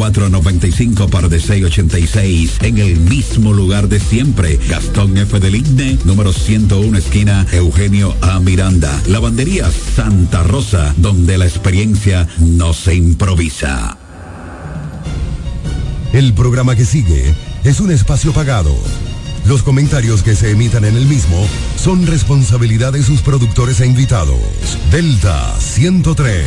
495 par de 686 en el mismo lugar de siempre. Gastón F. del Igne, número 101, esquina Eugenio A. Miranda. Lavandería Santa Rosa, donde la experiencia no se improvisa. El programa que sigue es un espacio pagado. Los comentarios que se emitan en el mismo son responsabilidad de sus productores e invitados. Delta 103.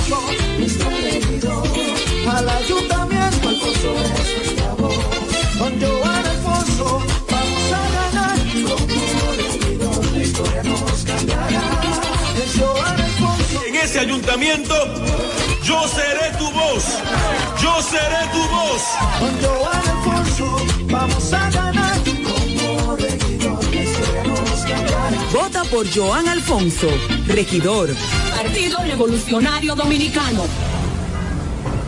nuestro regidor. Al ayuntamiento, Alfonso es nuestra voz. Con Joan Alfonso vamos a ganar. Como regidor, la historia nos cambiará. Es Joan Alfonso. en ese ayuntamiento, yo seré tu voz. Yo seré tu voz. Con Joan Alfonso vamos a ganar. Por Joan Alfonso, regidor. Partido Revolucionario Dominicano.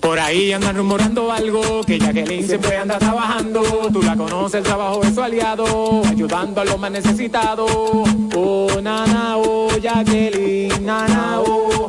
Por ahí andan rumorando algo, que Jacqueline siempre anda trabajando. Tú la conoces, el trabajo es su aliado, ayudando a los más necesitados. Oh, nana, oh, Jacqueline, nana, oh,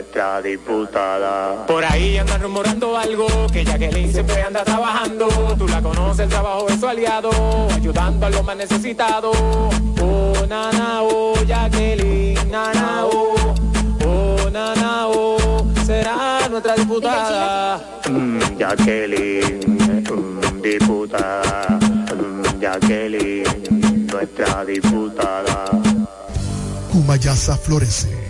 nuestra diputada. Por ahí andan rumorando algo, que Jacqueline siempre anda trabajando. Tú la conoces, el trabajo es su aliado, ayudando a los más necesitados. Oh, nana, oh, Jacqueline, nana, oh, oh, nana, oh, será nuestra diputada. Mm, Jacqueline, mm, diputada. Mm, Jacqueline, nuestra diputada. Cumayasa florece.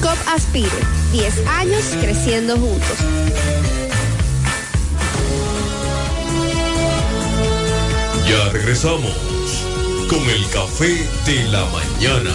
COP Aspire. 10 años creciendo juntos. Ya regresamos con el café de la mañana.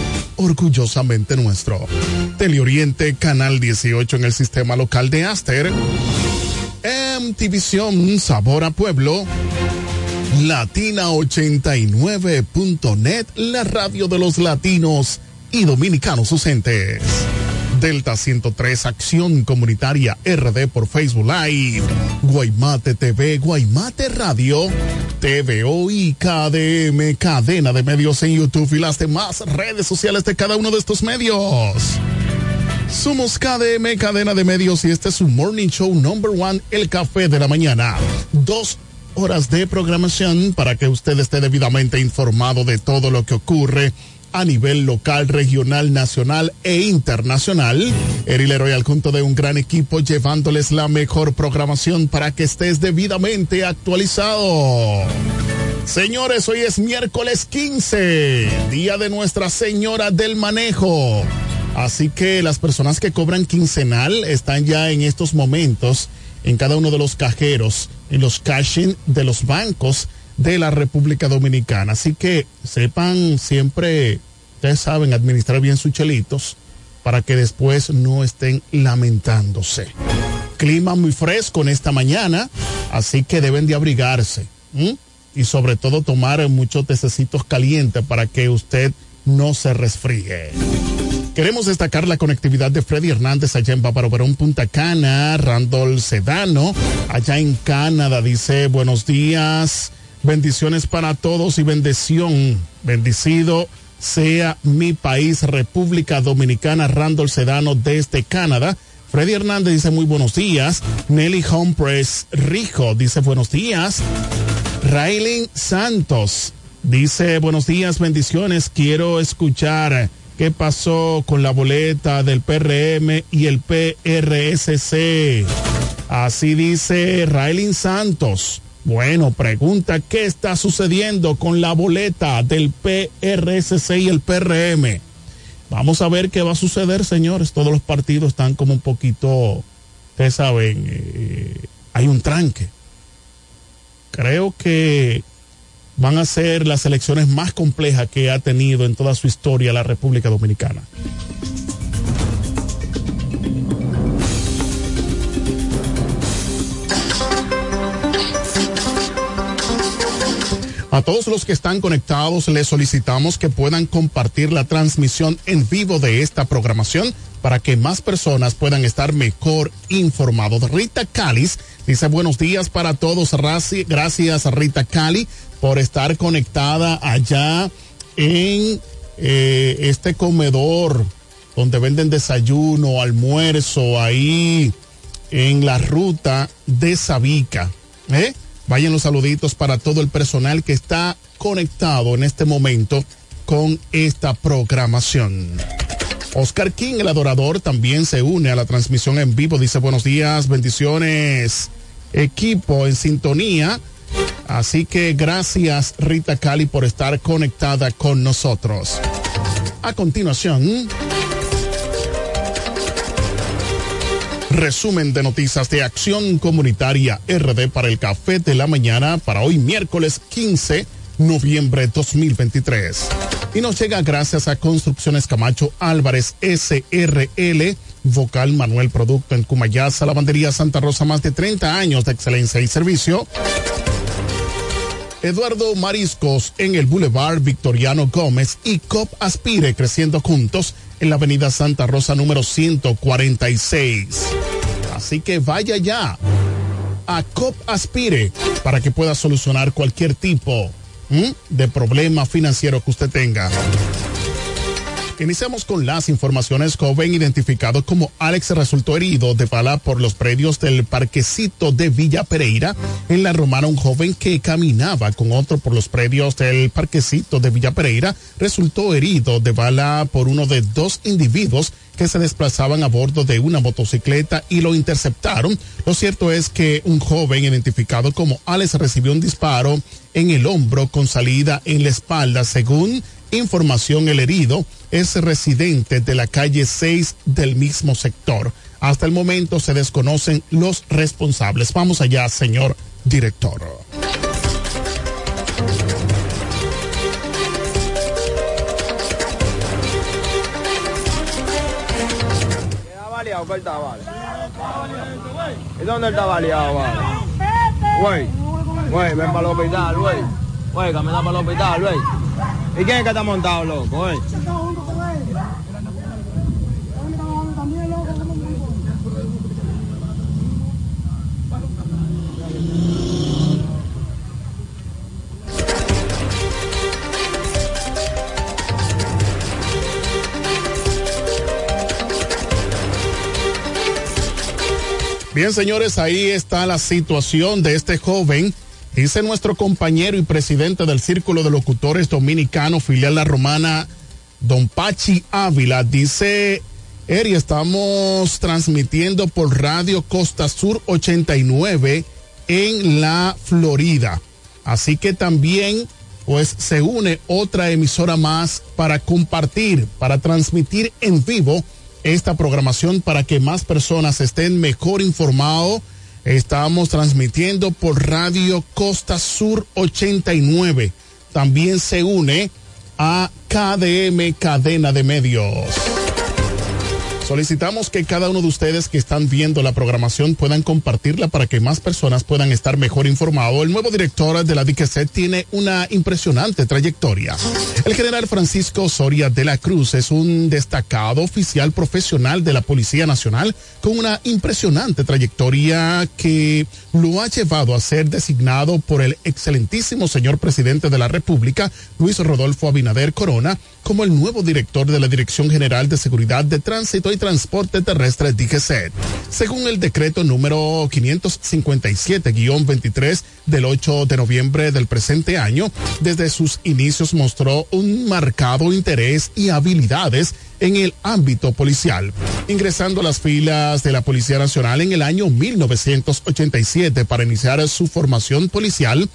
orgullosamente nuestro. Teleoriente, Canal 18 en el sistema local de Aster. MTVision, Sabor a Pueblo. Latina89.net, la radio de los latinos y dominicanos ausentes. Delta 103 Acción Comunitaria RD por Facebook Live, Guaymate TV, Guaymate Radio, TVO y KDM, cadena de medios en YouTube y las demás redes sociales de cada uno de estos medios. Somos KDM, cadena de medios, y este es su morning show number one, el café de la mañana. Dos horas de programación para que usted esté debidamente informado de todo lo que ocurre a nivel local, regional, nacional e internacional. Eri Leroy al junto de un gran equipo llevándoles la mejor programación para que estés debidamente actualizado. Señores, hoy es miércoles 15, día de Nuestra Señora del Manejo. Así que las personas que cobran quincenal están ya en estos momentos en cada uno de los cajeros, en los cashing de los bancos de la República Dominicana. Así que sepan siempre, ustedes saben, administrar bien sus chelitos para que después no estén lamentándose. Clima muy fresco en esta mañana, así que deben de abrigarse. Y sobre todo tomar muchos tececitos calientes para que usted no se resfríe. Queremos destacar la conectividad de Freddy Hernández allá en Bávaro Verón, Punta Cana, Randall Sedano, allá en Canadá, dice buenos días, bendiciones para todos y bendición, bendecido sea mi país, República Dominicana, Randall Sedano desde Canadá. Freddy Hernández dice muy buenos días. Nelly Humpress Rijo dice buenos días. Raylin Santos dice buenos días, bendiciones. Quiero escuchar qué pasó con la boleta del PRM y el PRSC. Así dice Raylin Santos. Bueno, pregunta qué está sucediendo con la boleta del PRSC y el PRM. Vamos a ver qué va a suceder, señores. Todos los partidos están como un poquito, ustedes saben, eh, hay un tranque. Creo que van a ser las elecciones más complejas que ha tenido en toda su historia la República Dominicana. A todos los que están conectados les solicitamos que puedan compartir la transmisión en vivo de esta programación para que más personas puedan estar mejor informados. Rita Calis dice buenos días para todos. Raci- Gracias Rita Cali por estar conectada allá en eh, este comedor donde venden desayuno, almuerzo, ahí en la ruta de Sabica. ¿eh? Vayan los saluditos para todo el personal que está conectado en este momento con esta programación. Oscar King, el adorador, también se une a la transmisión en vivo. Dice buenos días, bendiciones, equipo en sintonía. Así que gracias Rita Cali por estar conectada con nosotros. A continuación, resumen de noticias de Acción Comunitaria RD para el Café de la Mañana para hoy miércoles 15 noviembre 2023. Y nos llega gracias a Construcciones Camacho Álvarez SRL, Vocal Manuel Producto en Cumayasa, Lavandería Santa Rosa, más de 30 años de excelencia y servicio. Eduardo Mariscos en el Boulevard Victoriano Gómez y COP Aspire creciendo juntos en la Avenida Santa Rosa número 146. Así que vaya ya a COP Aspire para que pueda solucionar cualquier tipo de problema financiero que usted tenga. Iniciamos con las informaciones. Joven identificado como Alex resultó herido de bala por los predios del parquecito de Villa Pereira. En la Romana, un joven que caminaba con otro por los predios del parquecito de Villa Pereira resultó herido de bala por uno de dos individuos que se desplazaban a bordo de una motocicleta y lo interceptaron. Lo cierto es que un joven identificado como Alex recibió un disparo en el hombro con salida en la espalda. Según información, el herido es residente de la calle 6 del mismo sector. Hasta el momento se desconocen los responsables. Vamos allá, señor director. ¿Y dónde está baleado, para. ¿Y quién es que está montado, loco, güey? Bien, señores, ahí está la situación de este joven. Dice nuestro compañero y presidente del Círculo de Locutores Dominicano, filial La Romana, Don Pachi Ávila. Dice, Eri, estamos transmitiendo por Radio Costa Sur 89 en la Florida. Así que también, pues, se une otra emisora más para compartir, para transmitir en vivo esta programación para que más personas estén mejor informados. Estamos transmitiendo por Radio Costa Sur 89. También se une a KDM Cadena de Medios. Solicitamos que cada uno de ustedes que están viendo la programación puedan compartirla para que más personas puedan estar mejor informados. El nuevo director de la DICET tiene una impresionante trayectoria. El general Francisco Soria de la Cruz es un destacado oficial profesional de la Policía Nacional con una impresionante trayectoria que lo ha llevado a ser designado por el excelentísimo señor presidente de la República, Luis Rodolfo Abinader Corona, como el nuevo director de la Dirección General de Seguridad de Tránsito y Transporte Terrestre DGCET. Según el decreto número 557-23 del 8 de noviembre del presente año, desde sus inicios mostró un marcado interés y habilidades en el ámbito policial, ingresando a las filas de la Policía Nacional en el año 1987 para iniciar su formación policial.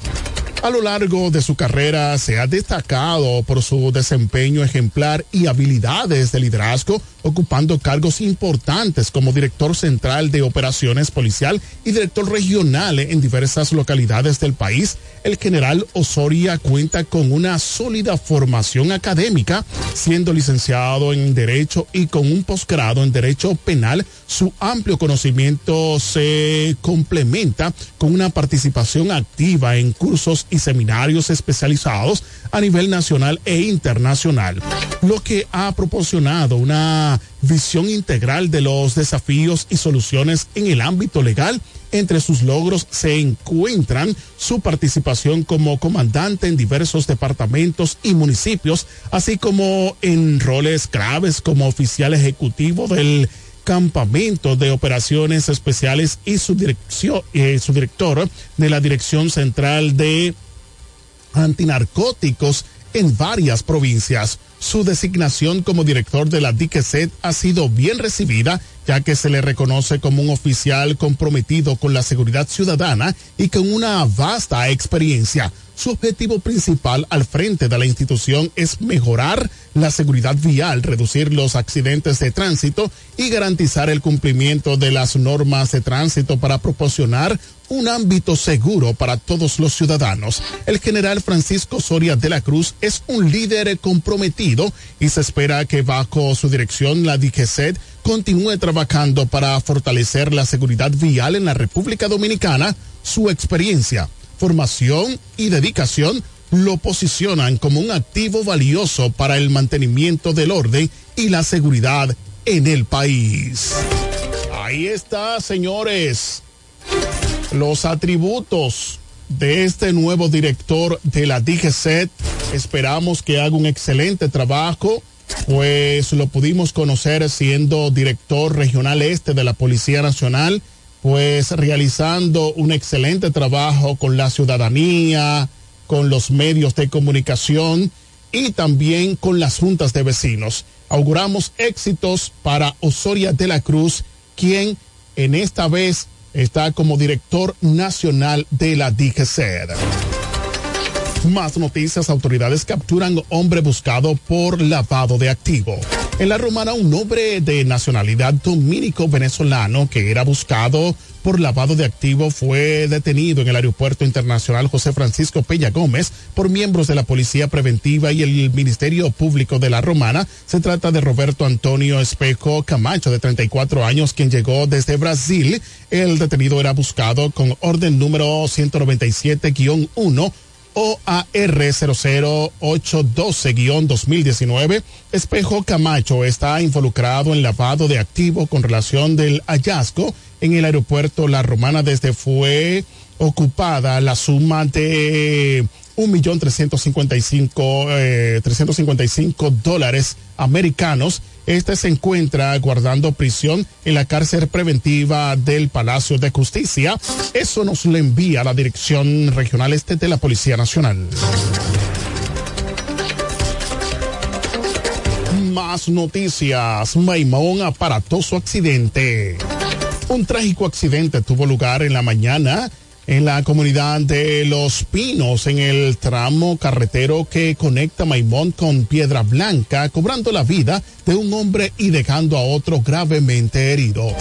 A lo largo de su carrera se ha destacado por su desempeño ejemplar y habilidades de liderazgo, ocupando cargos importantes como director central de operaciones policial y director regional en diversas localidades del país. El general Osoria cuenta con una sólida formación académica, siendo licenciado en Derecho y con un posgrado en Derecho Penal. Su amplio conocimiento se complementa con una participación activa en cursos y seminarios especializados a nivel nacional e internacional, lo que ha proporcionado una visión integral de los desafíos y soluciones en el ámbito legal. Entre sus logros se encuentran su participación como comandante en diversos departamentos y municipios, así como en roles claves como oficial ejecutivo del campamento de operaciones especiales y su, dirección, eh, su director de la Dirección Central de Antinarcóticos en varias provincias. Su designación como director de la DICET ha sido bien recibida, ya que se le reconoce como un oficial comprometido con la seguridad ciudadana y con una vasta experiencia. Su objetivo principal al frente de la institución es mejorar la seguridad vial, reducir los accidentes de tránsito y garantizar el cumplimiento de las normas de tránsito para proporcionar un ámbito seguro para todos los ciudadanos. El general Francisco Soria de la Cruz es un líder comprometido y se espera que bajo su dirección la DGCET continúe trabajando para fortalecer la seguridad vial en la República Dominicana. Su experiencia, formación y dedicación lo posicionan como un activo valioso para el mantenimiento del orden y la seguridad en el país. Ahí está, señores los atributos de este nuevo director de la DGCET. Esperamos que haga un excelente trabajo pues lo pudimos conocer siendo director regional este de la Policía Nacional, pues realizando un excelente trabajo con la ciudadanía, con los medios de comunicación y también con las juntas de vecinos. Auguramos éxitos para Osoria de la Cruz, quien en esta vez está como director nacional de la DGCED. Más noticias, autoridades capturan hombre buscado por lavado de activo. En la romana, un hombre de nacionalidad dominico-venezolano que era buscado por lavado de activo fue detenido en el Aeropuerto Internacional José Francisco Peña Gómez por miembros de la Policía Preventiva y el Ministerio Público de la Romana. Se trata de Roberto Antonio Espejo Camacho, de 34 años, quien llegó desde Brasil. El detenido era buscado con orden número 197-1 OAR 00812-2019, Espejo Camacho está involucrado en lavado de activo con relación del hallazgo en el aeropuerto La Romana desde fue ocupada la suma de un millón trescientos cincuenta y cinco cinco dólares americanos. Este se encuentra guardando prisión en la cárcel preventiva del Palacio de Justicia. Eso nos lo envía la Dirección Regional Este de la Policía Nacional. Más noticias. Maimón, aparatoso accidente. Un trágico accidente tuvo lugar en la mañana en la comunidad de Los Pinos, en el tramo carretero que conecta Maimón con Piedra Blanca, cobrando la vida de un hombre y dejando a otro gravemente herido.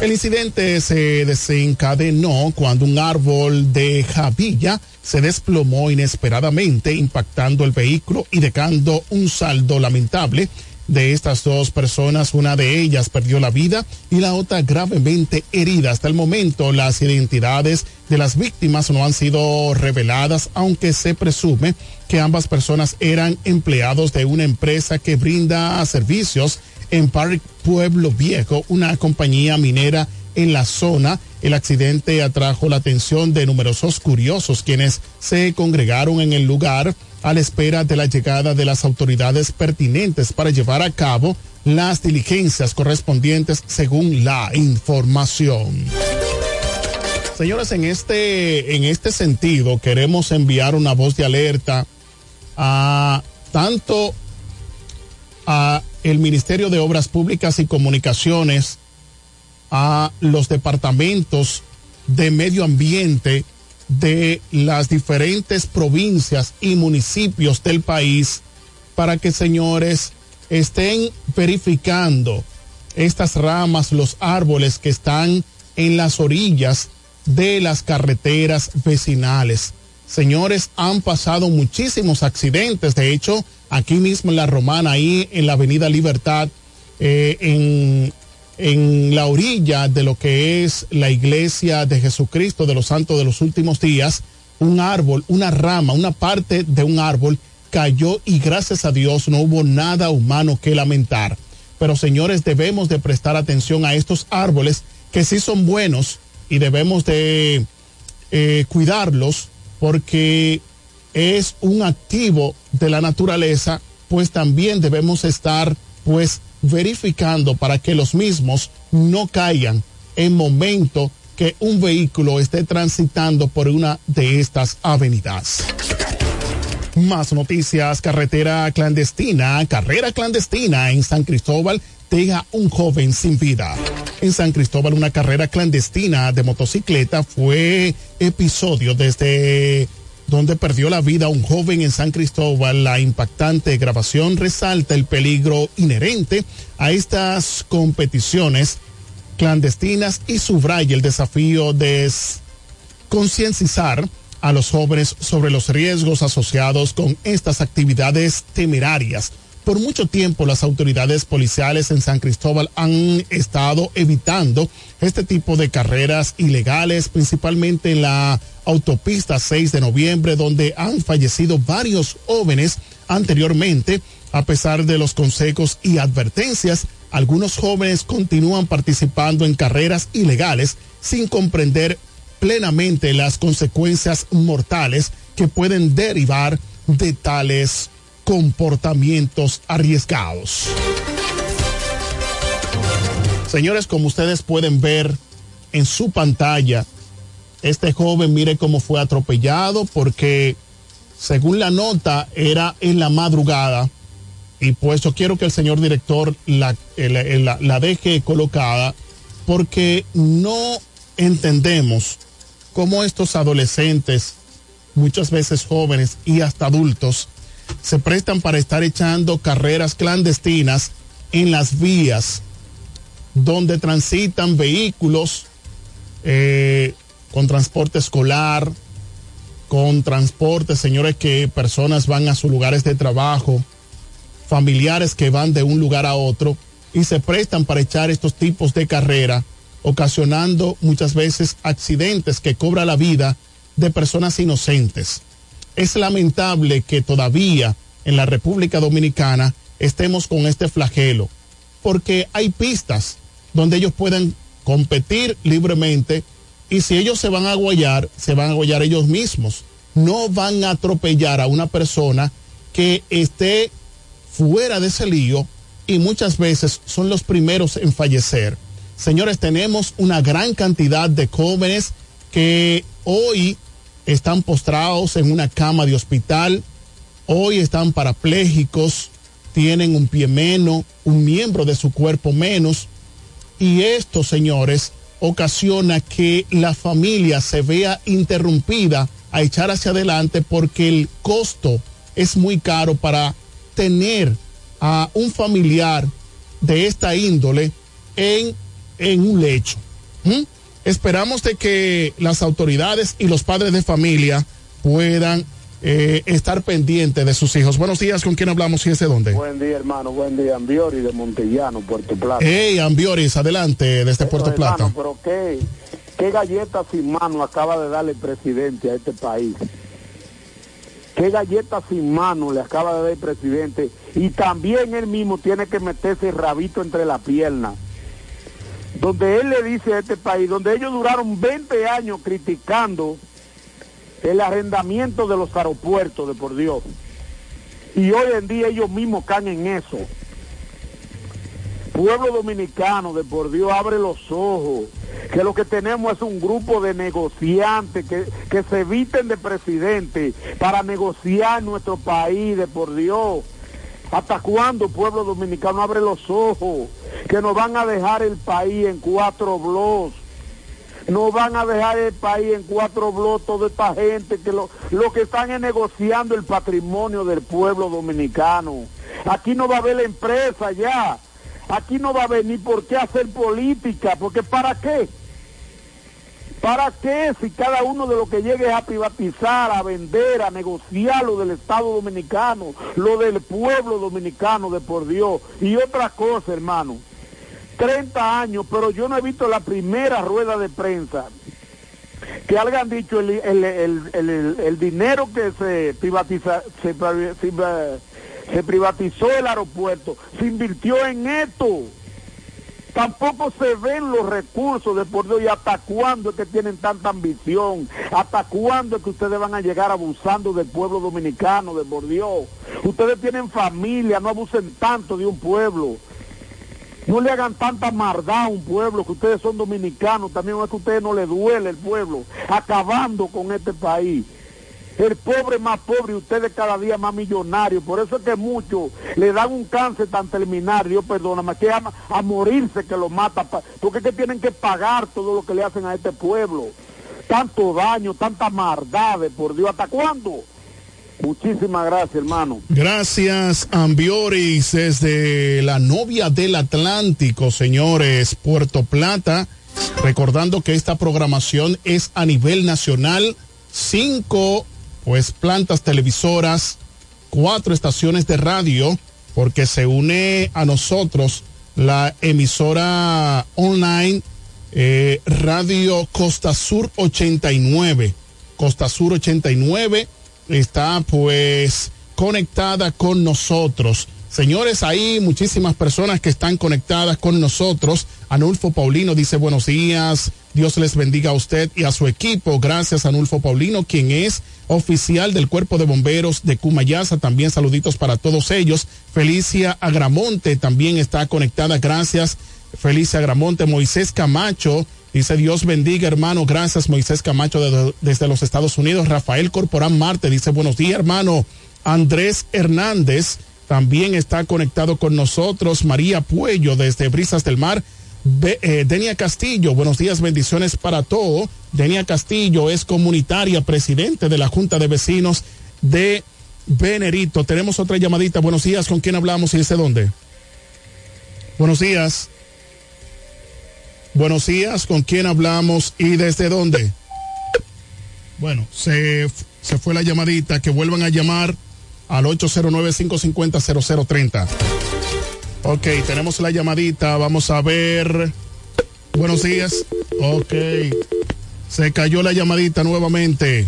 El incidente se desencadenó cuando un árbol de Javilla se desplomó inesperadamente, impactando el vehículo y dejando un saldo lamentable de estas dos personas, una de ellas perdió la vida y la otra gravemente herida. Hasta el momento, las identidades de las víctimas no han sido reveladas, aunque se presume que ambas personas eran empleados de una empresa que brinda servicios en Park Pueblo Viejo, una compañía minera en la zona. El accidente atrajo la atención de numerosos curiosos quienes se congregaron en el lugar a la espera de la llegada de las autoridades pertinentes para llevar a cabo las diligencias correspondientes según la información. Señores, en este, en este sentido queremos enviar una voz de alerta a tanto a el Ministerio de Obras Públicas y Comunicaciones, a los departamentos de medio ambiente de las diferentes provincias y municipios del país para que señores estén verificando estas ramas, los árboles que están en las orillas de las carreteras vecinales. Señores, han pasado muchísimos accidentes. De hecho, aquí mismo en la Romana, ahí en la Avenida Libertad, eh, en, en la orilla de lo que es la iglesia de Jesucristo de los Santos de los Últimos Días, un árbol, una rama, una parte de un árbol cayó y gracias a Dios no hubo nada humano que lamentar. Pero señores, debemos de prestar atención a estos árboles que sí son buenos y debemos de eh, cuidarlos porque es un activo de la naturaleza, pues también debemos estar pues verificando para que los mismos no caigan en momento que un vehículo esté transitando por una de estas avenidas. Más noticias, carretera clandestina, carrera clandestina en San Cristóbal deja un joven sin vida. En San Cristóbal una carrera clandestina de motocicleta fue episodio desde donde perdió la vida un joven en San Cristóbal. La impactante grabación resalta el peligro inherente a estas competiciones clandestinas y subraya el desafío de concienciar a los jóvenes sobre los riesgos asociados con estas actividades temerarias. Por mucho tiempo las autoridades policiales en San Cristóbal han estado evitando este tipo de carreras ilegales, principalmente en la autopista 6 de noviembre, donde han fallecido varios jóvenes anteriormente. A pesar de los consejos y advertencias, algunos jóvenes continúan participando en carreras ilegales sin comprender plenamente las consecuencias mortales que pueden derivar de tales comportamientos arriesgados. Señores, como ustedes pueden ver en su pantalla, este joven mire cómo fue atropellado porque según la nota era en la madrugada. Y pues yo quiero que el señor director la, la, la, la deje colocada porque no entendemos cómo estos adolescentes, muchas veces jóvenes y hasta adultos, se prestan para estar echando carreras clandestinas en las vías donde transitan vehículos eh, con transporte escolar, con transporte, señores, que personas van a sus lugares de trabajo, familiares que van de un lugar a otro y se prestan para echar estos tipos de carrera, ocasionando muchas veces accidentes que cobra la vida de personas inocentes. Es lamentable que todavía en la República Dominicana estemos con este flagelo, porque hay pistas donde ellos pueden competir libremente y si ellos se van a guayar, se van a guayar ellos mismos. No van a atropellar a una persona que esté fuera de ese lío y muchas veces son los primeros en fallecer. Señores, tenemos una gran cantidad de jóvenes que hoy están postrados en una cama de hospital, hoy están parapléjicos, tienen un pie menos, un miembro de su cuerpo menos, y esto, señores, ocasiona que la familia se vea interrumpida a echar hacia adelante porque el costo es muy caro para tener a un familiar de esta índole en, en un lecho. ¿Mm? Esperamos de que las autoridades y los padres de familia puedan eh, estar pendientes de sus hijos. Buenos días, ¿con quién hablamos y desde dónde? Buen día, hermano. Buen día, Ambiori de Montellano, Puerto Plata. Hey, Ambioris, adelante desde Puerto Pero, Plata. hermano, pero qué, qué galleta sin mano acaba de darle el presidente a este país. Qué galleta sin mano le acaba de dar el presidente. Y también él mismo tiene que meterse el rabito entre las piernas. Donde él le dice a este país, donde ellos duraron 20 años criticando el arrendamiento de los aeropuertos, de por Dios. Y hoy en día ellos mismos caen en eso. Pueblo dominicano, de por Dios, abre los ojos. Que lo que tenemos es un grupo de negociantes que, que se eviten de presidente para negociar nuestro país, de por Dios. ¿Hasta cuándo, pueblo dominicano, abre los ojos? Que nos van a dejar el país en cuatro bloques no van a dejar el país en cuatro bloques toda esta gente que lo, lo que están es negociando el patrimonio del pueblo dominicano. Aquí no va a haber la empresa ya. Aquí no va a ni por qué hacer política, porque ¿para qué? ¿Para qué si cada uno de los que llegue a privatizar, a vender, a negociar lo del Estado dominicano, lo del pueblo dominicano de por Dios y otra cosa, hermano? 30 años, pero yo no he visto la primera rueda de prensa que hayan dicho el, el, el, el, dinero que se privatiza, se, se, se privatizó el aeropuerto, se invirtió en esto. Tampoco se ven los recursos de por Dios y hasta cuándo es que tienen tanta ambición, hasta cuándo es que ustedes van a llegar abusando del pueblo dominicano, de por Dios. Ustedes tienen familia, no abusen tanto de un pueblo. No le hagan tanta maldad a un pueblo, que ustedes son dominicanos, también es que a ustedes no les duele el pueblo, acabando con este país. El pobre más pobre y ustedes cada día más millonarios. Por eso es que muchos le dan un cáncer tan terminal, Dios perdóname, que a, a morirse que lo mata, porque es que tienen que pagar todo lo que le hacen a este pueblo. Tanto daño, tanta maldad, por Dios, ¿hasta cuándo? Muchísimas gracias, hermano. Gracias, Ambioris, desde la novia del Atlántico, señores, Puerto Plata. Recordando que esta programación es a nivel nacional, cinco pues plantas televisoras, cuatro estaciones de radio, porque se une a nosotros la emisora online eh, Radio Costa Sur 89. Costa Sur 89 está pues conectada con nosotros. Señores, hay muchísimas personas que están conectadas con nosotros. Anulfo Paulino dice buenos días. Dios les bendiga a usted y a su equipo. Gracias, Anulfo Paulino, quien es oficial del Cuerpo de Bomberos de Cumayasa. También saluditos para todos ellos. Felicia Agramonte también está conectada. Gracias, Felicia Agramonte. Moisés Camacho dice Dios bendiga, hermano. Gracias, Moisés Camacho de- desde los Estados Unidos. Rafael Corporán Marte dice buenos días, hermano. Andrés Hernández también está conectado con nosotros. María Puello desde Brisas del Mar. Eh, Denia Castillo, buenos días, bendiciones para todo. Denia Castillo es comunitaria, presidente de la Junta de Vecinos de Venerito. Tenemos otra llamadita. Buenos días, ¿con quién hablamos y desde dónde? Buenos días. Buenos días, ¿con quién hablamos y desde dónde? Bueno, se, se fue la llamadita. Que vuelvan a llamar al 809-550-0030. Ok, tenemos la llamadita. Vamos a ver. Buenos días. Ok. Se cayó la llamadita nuevamente.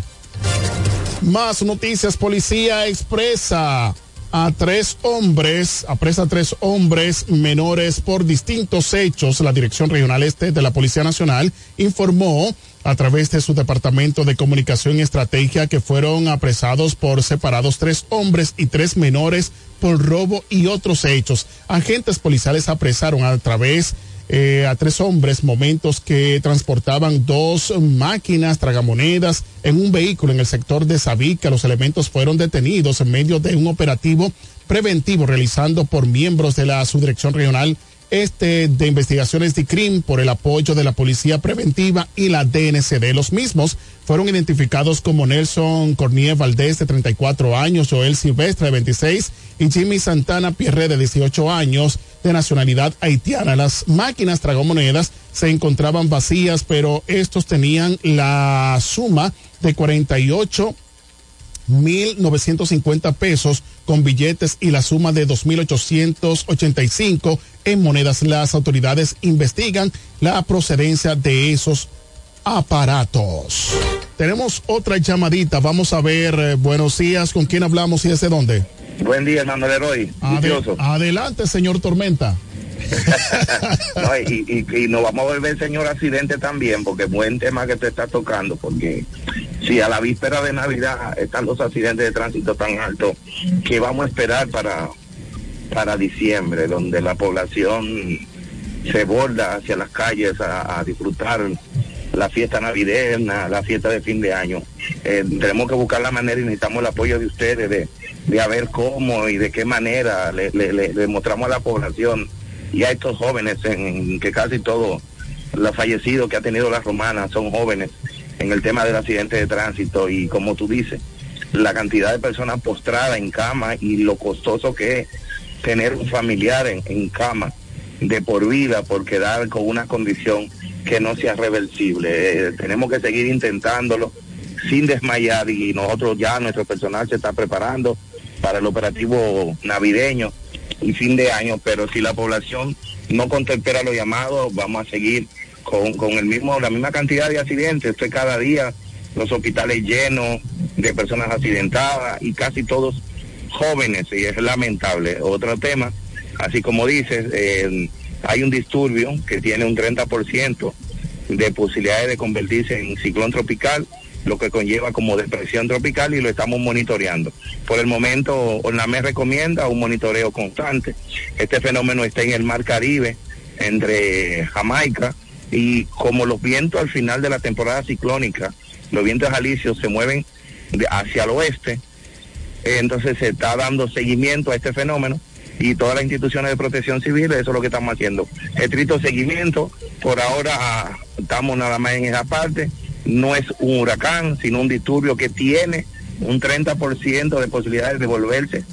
Más noticias. Policía expresa a tres hombres, apresa a tres hombres menores por distintos hechos. La Dirección Regional Este de la Policía Nacional informó a través de su Departamento de Comunicación y Estrategia que fueron apresados por separados tres hombres y tres menores por robo y otros hechos. Agentes policiales apresaron a través eh, a tres hombres momentos que transportaban dos máquinas tragamonedas en un vehículo en el sector de Sabica. Los elementos fueron detenidos en medio de un operativo preventivo realizando por miembros de la subdirección regional este de investigaciones de CRIM por el apoyo de la Policía Preventiva y la DNCD. Los mismos fueron identificados como Nelson Cornier Valdés, de 34 años, Joel Silvestre, de 26, y Jimmy Santana Pierre, de 18 años, de nacionalidad haitiana. Las máquinas tragamonedas se encontraban vacías, pero estos tenían la suma de 48 1.950 pesos con billetes y la suma de 2.885 en monedas. Las autoridades investigan la procedencia de esos aparatos. Tenemos otra llamadita. Vamos a ver, eh, buenos días, ¿con quién hablamos y desde dónde? Buen día, hermano Leroy. Ade- Dichoso. adelante, señor Tormenta. Y, y- y nos vamos a volver señor accidente también, porque buen tema que te está tocando, porque si a la víspera de Navidad están los accidentes de tránsito tan altos, ¿qué vamos a esperar para, para diciembre, donde la población se borda hacia las calles a, disfrutar la fiesta navideña, la fiesta de fin de año? Eh, tenemos que buscar la manera y necesitamos el apoyo de ustedes de, de a ver cómo y de qué manera le, le- le mostramos a la población y a estos jóvenes, en que casi todos los fallecidos que ha tenido la romana son jóvenes en el tema del accidente de tránsito y como tú dices, la cantidad de personas postradas en cama y lo costoso que es tener un familiar en, en cama de por vida por quedar con una condición que no sea reversible. Eh, tenemos que seguir intentándolo sin desmayar y nosotros ya, nuestro personal se está preparando para el operativo navideño y fin de año, pero si la población no contempera los llamados, vamos a seguir con, con el mismo, la misma cantidad de accidentes. Esto es cada día, los hospitales llenos de personas accidentadas y casi todos jóvenes, y es lamentable. Otro tema, así como dices, eh, hay un disturbio que tiene un 30% de posibilidades de convertirse en ciclón tropical, lo que conlleva como depresión tropical y lo estamos monitoreando. Por el momento, ONAME recomienda un monitoreo constante. Este fenómeno está en el Mar Caribe, entre Jamaica, y como los vientos al final de la temporada ciclónica, los vientos alisios se mueven hacia el oeste, eh, entonces se está dando seguimiento a este fenómeno y todas las instituciones de protección civil, eso es lo que estamos haciendo. Estricto seguimiento, por ahora ah, estamos nada más en esa parte, no es un huracán, sino un disturbio que tiene un 30% de posibilidades de volverse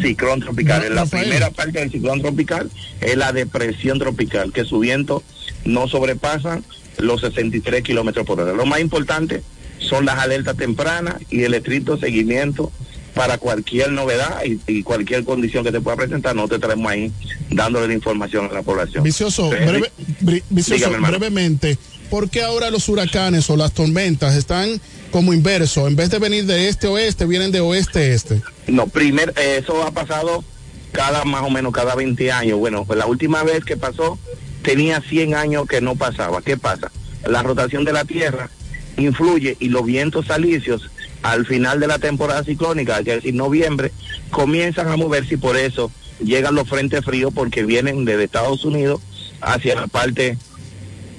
ciclón tropical. En la primera parte del ciclón tropical es la depresión tropical, que su viento no sobrepasa los 63 kilómetros por hora. Lo más importante son las alertas tempranas y el estricto seguimiento para cualquier novedad y, y cualquier condición que te pueda presentar, nosotros estaremos ahí dándole la información a la población. Vicioso, Pero- breve- bri- vicioso, Dígame, hermano. brevemente, ¿por qué ahora los huracanes o las tormentas están como inverso? En vez de venir de este oeste, vienen de oeste este. No, primer, eh, eso ha pasado cada más o menos cada 20 años. Bueno, pues la última vez que pasó tenía 100 años que no pasaba. ¿Qué pasa? La rotación de la Tierra influye y los vientos alisios al final de la temporada ciclónica, es decir, noviembre, comienzan a moverse y por eso llegan los frentes fríos porque vienen desde Estados Unidos hacia la parte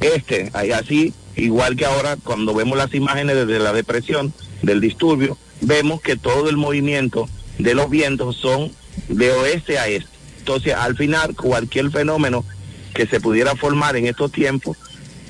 este. Ahí Así, igual que ahora, cuando vemos las imágenes desde la depresión, del disturbio, vemos que todo el movimiento de los vientos son de oeste a este. Entonces, al final, cualquier fenómeno que se pudiera formar en estos tiempos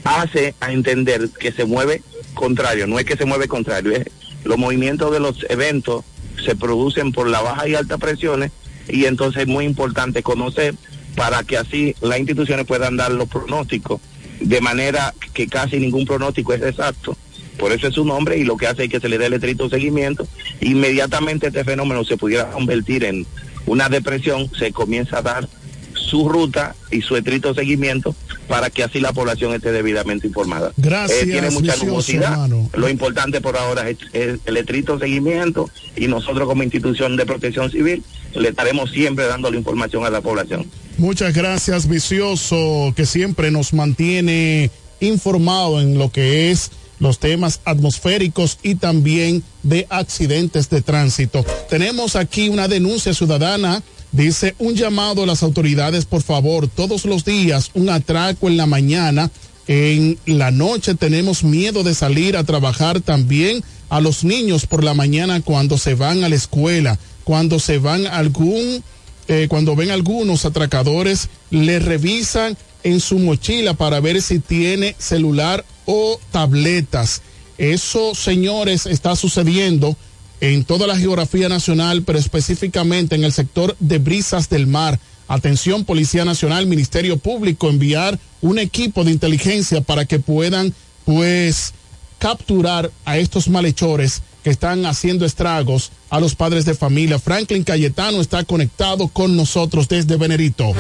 hace a entender que se mueve contrario, no es que se mueve contrario, es los movimientos de los eventos se producen por la baja y alta presiones y entonces es muy importante conocer para que así las instituciones puedan dar los pronósticos de manera que casi ningún pronóstico es exacto. Por eso es su nombre y lo que hace es que se le dé el estricto seguimiento. Inmediatamente este fenómeno se pudiera convertir en una depresión, se comienza a dar su ruta y su estricto seguimiento para que así la población esté debidamente informada. Gracias, Eh, tiene mucha nubosidad. Lo importante por ahora es, es el estricto seguimiento y nosotros como institución de protección civil le estaremos siempre dando la información a la población. Muchas gracias, Vicioso, que siempre nos mantiene informado en lo que es los temas atmosféricos y también de accidentes de tránsito. Tenemos aquí una denuncia ciudadana. Dice un llamado a las autoridades, por favor, todos los días un atraco en la mañana. En la noche tenemos miedo de salir a trabajar también a los niños por la mañana cuando se van a la escuela, cuando se van algún eh, cuando ven algunos atracadores, le revisan en su mochila para ver si tiene celular o tabletas. Eso, señores, está sucediendo en toda la geografía nacional, pero específicamente en el sector de brisas del mar. Atención, Policía Nacional, Ministerio Público, enviar un equipo de inteligencia para que puedan, pues, capturar a estos malhechores que están haciendo estragos a los padres de familia. Franklin Cayetano está conectado con nosotros desde Venerito.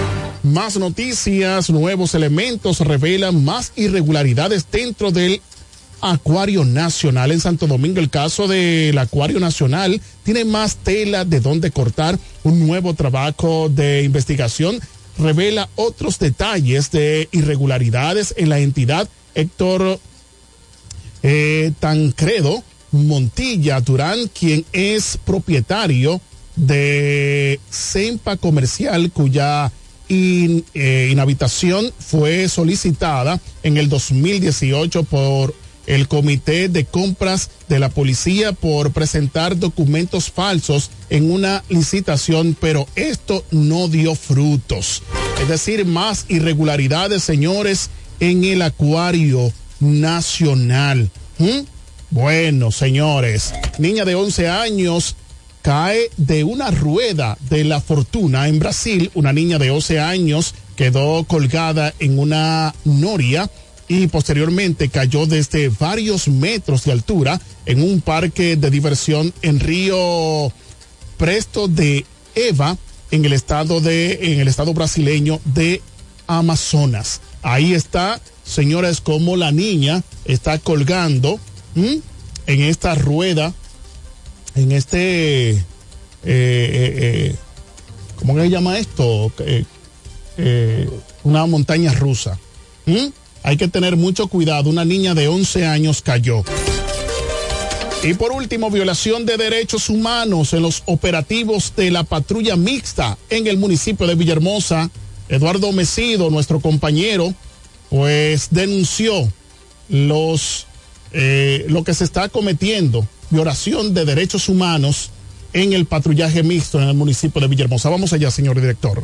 Más noticias, nuevos elementos revelan más irregularidades dentro del Acuario Nacional en Santo Domingo. El caso del Acuario Nacional tiene más tela de dónde cortar. Un nuevo trabajo de investigación revela otros detalles de irregularidades en la entidad. Héctor eh, Tancredo Montilla Durán, quien es propietario de Sempa Comercial, cuya eh, inhabitación fue solicitada en el 2018 por el Comité de Compras de la Policía por presentar documentos falsos en una licitación, pero esto no dio frutos. Es decir, más irregularidades, señores, en el acuario nacional. ¿Mm? Bueno, señores, niña de 11 años cae de una rueda de la fortuna en Brasil. Una niña de 11 años quedó colgada en una noria y posteriormente cayó desde varios metros de altura en un parque de diversión en Río Presto de Eva, en el estado de, en el estado brasileño de Amazonas. Ahí está, señores, como la niña está colgando ¿m? en esta rueda, en este, eh, eh, eh, ¿cómo se llama esto? Una montaña rusa. ¿m? Hay que tener mucho cuidado. Una niña de 11 años cayó. Y por último, violación de derechos humanos en los operativos de la patrulla mixta en el municipio de Villahermosa. Eduardo Mesido, nuestro compañero, pues denunció los eh, lo que se está cometiendo, violación de derechos humanos en el patrullaje mixto en el municipio de Villahermosa. Vamos allá, señor director.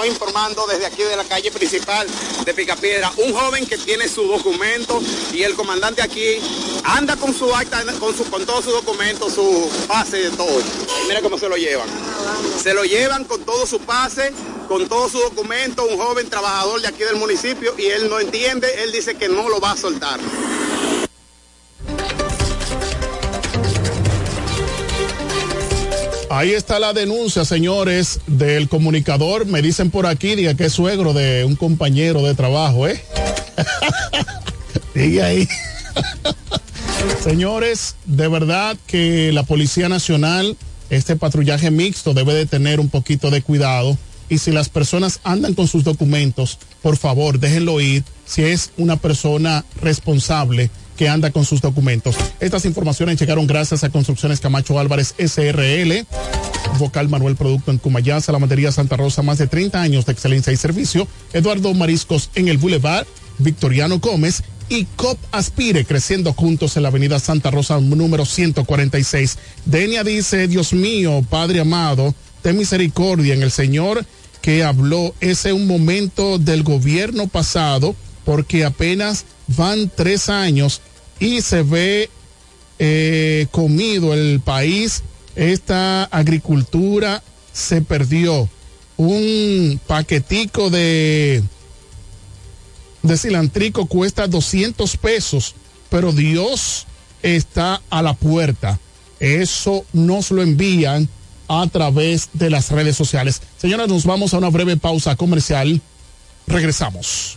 Estamos informando desde aquí de la calle principal de Picapiedra, un joven que tiene su documento y el comandante aquí anda con su acta, con, su, con todos sus documentos, su pase de todo. Y mira cómo se lo llevan. Se lo llevan con todo su pase, con todo su documento, un joven trabajador de aquí del municipio y él no entiende, él dice que no lo va a soltar. Ahí está la denuncia, señores, del comunicador. Me dicen por aquí, diga que es suegro de un compañero de trabajo, ¿eh? Sigue ahí. Señores, de verdad que la Policía Nacional, este patrullaje mixto debe de tener un poquito de cuidado. Y si las personas andan con sus documentos, por favor, déjenlo ir si es una persona responsable que anda con sus documentos. Estas informaciones llegaron gracias a Construcciones Camacho Álvarez SRL, Vocal Manuel Producto en Cumayasa, la Matería Santa Rosa, más de 30 años de excelencia y servicio, Eduardo Mariscos en el Boulevard, Victoriano Gómez y COP Aspire, creciendo juntos en la Avenida Santa Rosa número 146. Denia dice, Dios mío, Padre amado, ten misericordia en el Señor que habló. Ese es un momento del gobierno pasado, porque apenas van tres años y se ve eh, comido el país. Esta agricultura se perdió. Un paquetico de de cilantrico cuesta 200 pesos, pero Dios está a la puerta. Eso nos lo envían a través de las redes sociales. Señoras, nos vamos a una breve pausa comercial. Regresamos.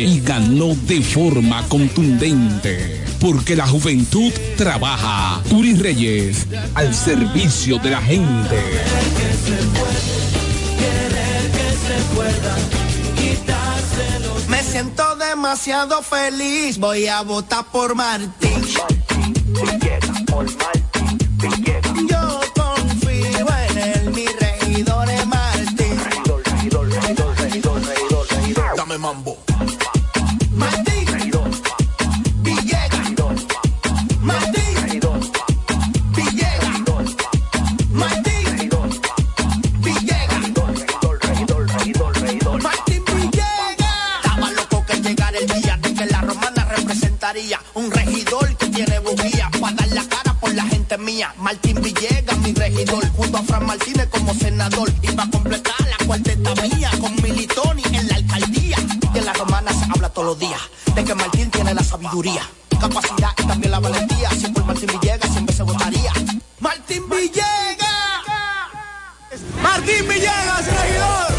y ganó de forma contundente. Porque la juventud trabaja. Turis Reyes, al servicio de la gente. Me siento demasiado feliz, voy a votar por Martín. Yo confío en él, mi regidor es Martín. Dame mambo. Martín Villegas, mi regidor, junto a Fran Martínez como senador. Y para completar la cuarteta mía con Militoni en la alcaldía. En la romana se habla todos los días de que Martín tiene la sabiduría, capacidad y también la valentía. Si por Martín Villegas siempre se votaría. Martín Villegas. Martín Villegas, regidor.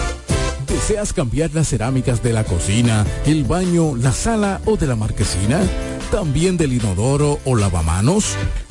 ¿Deseas cambiar las cerámicas de la cocina, el baño, la sala o de la marquesina? ¿También del inodoro o lavamanos?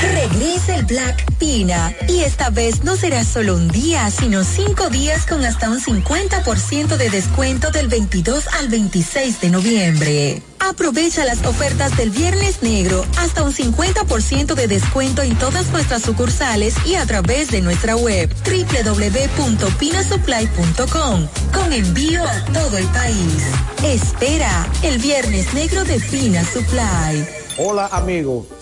Regresa el Black Pina y esta vez no será solo un día, sino cinco días con hasta un 50% de descuento del 22 al 26 de noviembre. Aprovecha las ofertas del Viernes Negro, hasta un 50% de descuento en todas nuestras sucursales y a través de nuestra web www.pinasupply.com con envío a todo el país. Espera el Viernes Negro de Pina Supply. Hola amigo,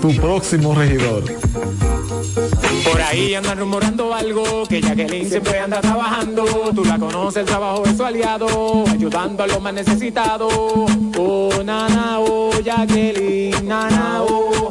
tu próximo regidor. Por ahí andan rumorando algo, que Jacqueline siempre anda trabajando. Tú la conoces, el trabajo es su aliado, ayudando a los más necesitados. Oh, nana, oh, Jacqueline, nana, oh,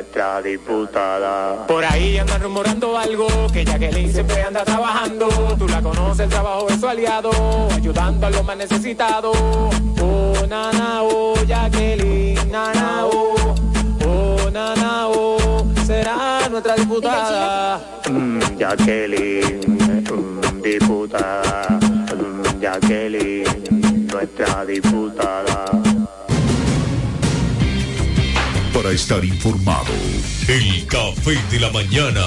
nuestra diputada. Por ahí andan rumorando algo, que Jacqueline siempre anda trabajando. Tú la conoces, el trabajo es su aliado, ayudando a los más necesitados. Oh, nana, oh, Jacqueline, nana, oh, oh, nana, oh, será nuestra diputada. Mm, Jacqueline, mm, diputada. Mm, Jacqueline, nuestra diputada. Para estar informado, el café de la mañana.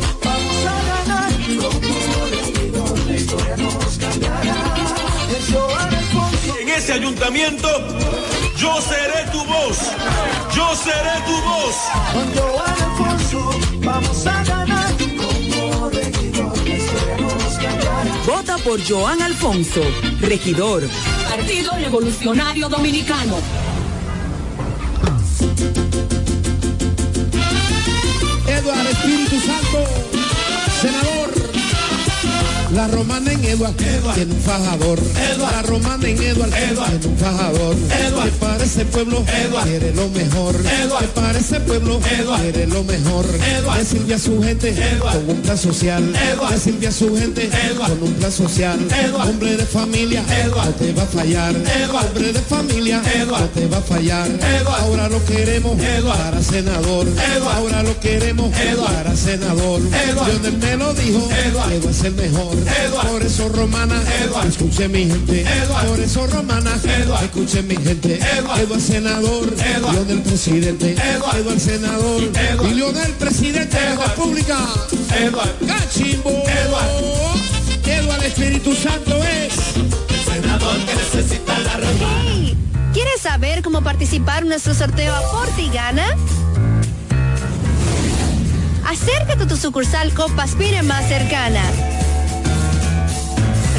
ayuntamiento, yo seré tu voz. Yo seré tu voz. Con Joan Alfonso vamos a ganar. Como regidor nos cambiará. Vota por Joan Alfonso, regidor. Partido Revolucionario Dominicano. Eduardo Espíritu Santo. La romana en Eduard, tiene un fajador. La romana en Eduard, tiene un fajador. Que para ese pueblo quiere lo mejor. Que para ese pueblo quiere lo mejor. Que sirve a su gente con un plan social. Que sirve a su gente con un plan social. Hombre de familia, no te va a fallar. Hombre de familia, no te va a fallar. Ahora lo queremos para senador. Ahora lo queremos para senador. Lionel me lo dijo, que va a ser mejor. Por eso romana, escuche mi gente. Por eso romana, escuche mi gente. Eduardo senador, Lionel presidente. Eduardo senador, y Lionel presidente de la República. Cachimbo. Eduardo Espíritu Santo es Senador que necesita la romana. Hey, ¿Quieres saber cómo participar en nuestro sorteo Aporte y Gana? Acércate a tu sucursal Copaspire más cercana.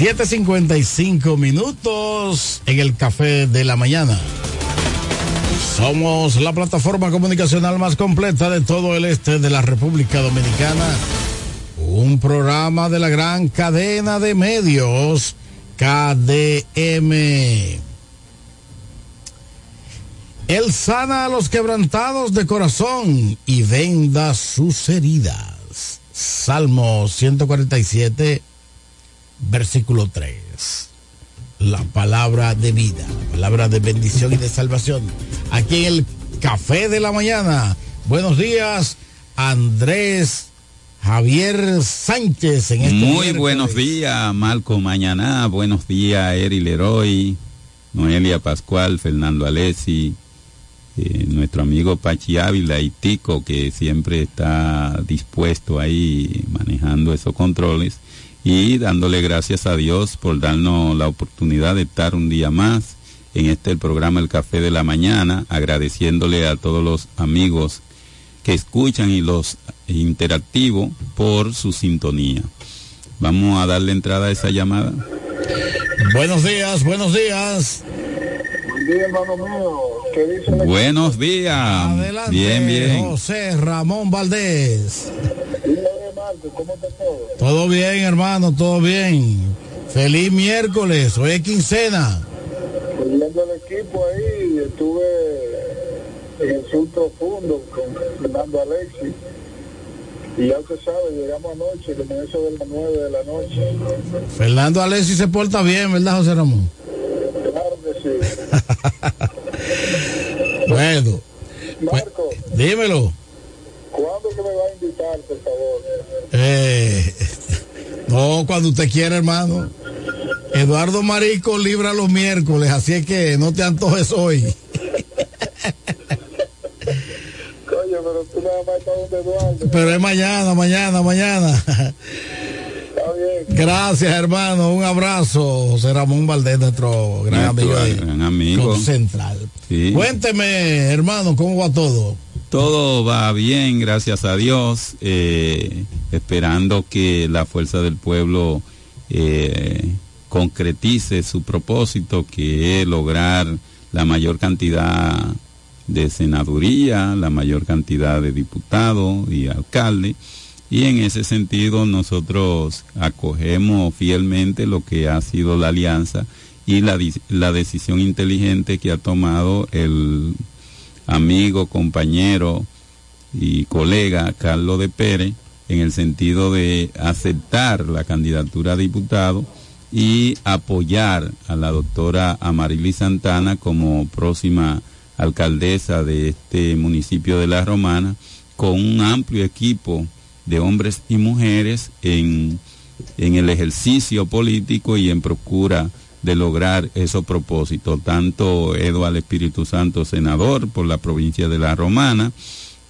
7.55 minutos en el café de la mañana. Somos la plataforma comunicacional más completa de todo el este de la República Dominicana. Un programa de la gran cadena de medios KDM. Él sana a los quebrantados de corazón y venda sus heridas. Salmo 147, versículo 3. La palabra de vida, palabra de bendición y de salvación. Aquí en el Café de la Mañana. Buenos días, Andrés Javier Sánchez en este Muy miércoles. buenos días, Marco Mañana. Buenos días, Eri Leroy, Noelia Pascual, Fernando Alessi, eh, nuestro amigo Pachi Ávila y Tico, que siempre está dispuesto ahí manejando esos controles. Y dándole gracias a Dios por darnos la oportunidad de estar un día más en este el programa El Café de la Mañana, agradeciéndole a todos los amigos que escuchan y los interactivos por su sintonía. Vamos a darle entrada a esa llamada. Buenos días, buenos días. Buen día, hermano mío. ¿Qué dice la Buenos días. Adelante, Bien, bien. José Ramón Valdés. Marco, ¿Cómo está todo? Todo bien, hermano, todo bien. Feliz miércoles, hoy es quincena. Viendo el equipo ahí, estuve en el sur profundo con Fernando Alexis. Y ya usted sabe, llegamos anoche, como eso de las nueve de la noche. Fernando Alessi se porta bien, ¿verdad, José Ramón? Claro que sí. Bueno, Marco, dímelo. ¿Cuándo que me va a invitar, por favor? Eh, no, cuando usted quiera, hermano. Eduardo Marico libra los miércoles, así es que no te antojes hoy. Coño, pero tú nada más estás donde Eduardo. Pero es mañana, mañana, mañana. Está bien. Gracias, hermano. Un abrazo, José Ramón Valdés, nuestro gran Nuestro amigo. gran amigo. Club Central. Sí. Cuénteme, hermano, ¿cómo va todo? Todo va bien, gracias a Dios, eh, esperando que la fuerza del pueblo eh, concretice su propósito, que es lograr la mayor cantidad de senaduría, la mayor cantidad de diputados y alcaldes. Y en ese sentido nosotros acogemos fielmente lo que ha sido la alianza y la, decisión inteligente que ha tomado el amigo, compañero y colega Carlos de Pérez en el sentido de aceptar la candidatura a diputado y apoyar a la doctora Amarili Santana como próxima alcaldesa de este municipio de La Romana con un amplio equipo de hombres y mujeres en, en el ejercicio político y en procura de lograr esos propósitos, tanto Eduardo Espíritu Santo, senador por la provincia de La Romana,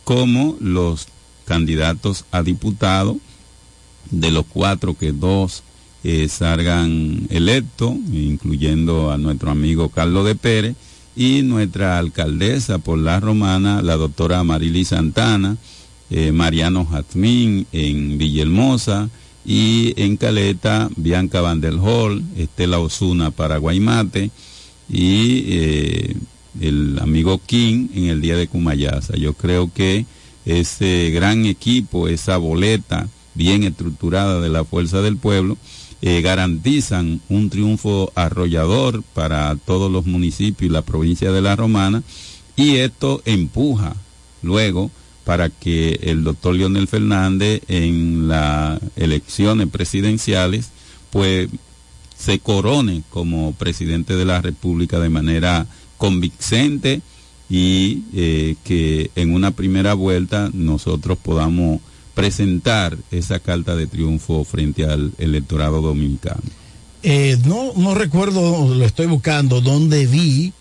como los candidatos a diputado, de los cuatro que dos eh, salgan electos, incluyendo a nuestro amigo Carlos de Pérez, y nuestra alcaldesa por La Romana, la doctora Marily Santana, eh, Mariano Jazmín en Villahermosa, y en Caleta, Bianca Vanderhol, Estela Osuna para Guaymate y eh, el amigo King en el día de Cumayasa. Yo creo que ese gran equipo, esa boleta bien estructurada de la Fuerza del Pueblo, eh, garantizan un triunfo arrollador para todos los municipios y la provincia de La Romana y esto empuja luego para que el doctor Leonel Fernández en las elecciones presidenciales pues se corone como presidente de la República de manera convincente y eh, que en una primera vuelta nosotros podamos presentar esa carta de triunfo frente al electorado dominicano. Eh, no, no recuerdo, lo estoy buscando, donde vi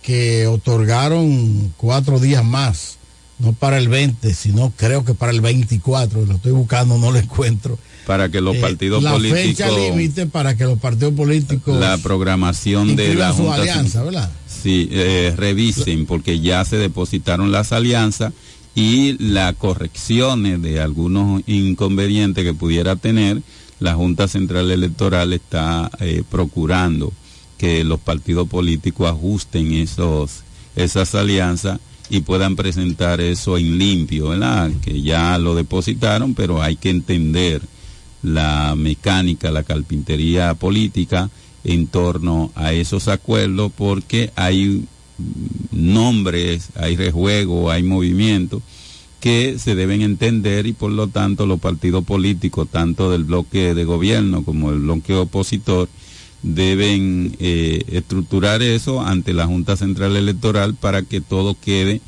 que otorgaron cuatro días más, no para el 20, sino creo que para el 24, lo estoy buscando, no lo encuentro. Para que los Eh, partidos la políticos... fecha límite para que los partidos políticos la programación de la Junta alianza, ¿verdad? Sí, eh, revisen porque ya se depositaron las alianzas y las correcciones de algunos inconvenientes que pudiera tener la Junta Central Electoral está eh, procurando que los partidos políticos ajusten esos, esas alianzas y puedan presentar eso en limpio, ¿verdad? Que ya lo depositaron, pero hay que entender la mecánica, la carpintería política en torno a esos acuerdos porque hay nombres, hay rejuego, hay movimiento que se deben entender y por lo tanto los partidos políticos, tanto del bloque de gobierno como del bloque opositor, deben eh, estructurar eso ante la Junta Central Electoral para que todo quede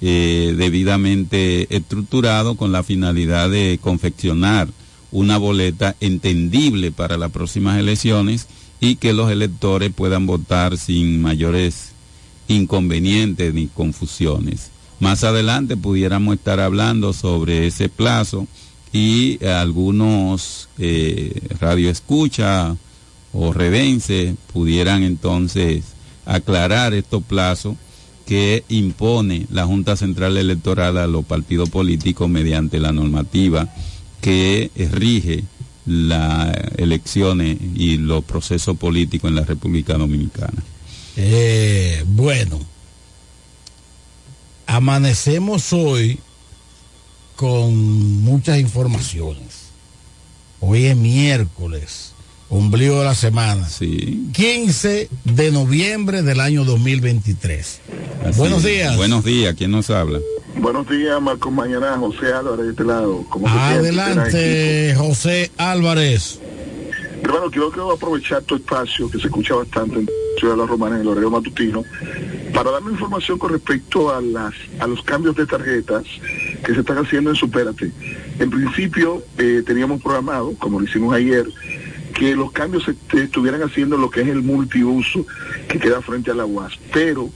eh, debidamente estructurado con la finalidad de confeccionar una boleta entendible para las próximas elecciones y que los electores puedan votar sin mayores inconvenientes ni confusiones. Más adelante pudiéramos estar hablando sobre ese plazo y algunos eh, radioescucha o redenses pudieran entonces aclarar estos plazos que impone la Junta Central Electoral a los partidos políticos mediante la normativa que rige las elecciones y los procesos políticos en la República Dominicana. Eh, bueno, amanecemos hoy con muchas informaciones. Hoy es miércoles, ombligo de la semana. Sí. 15 de noviembre del año 2023. Así Buenos es. días. Buenos días, ¿quién nos habla? Buenos días, Marco Mañana, José Álvarez de este lado. ¿Cómo? Adelante, José Álvarez. Hermano, quiero, quiero aprovechar tu espacio que se escucha bastante en Ciudad de la Romana, en el horario matutino, para darme información con respecto a, las, a los cambios de tarjetas que se están haciendo en Supérate. En principio, eh, teníamos programado, como lo hicimos ayer, que los cambios se estuvieran haciendo en lo que es el multiuso que queda frente a la UAS. Pero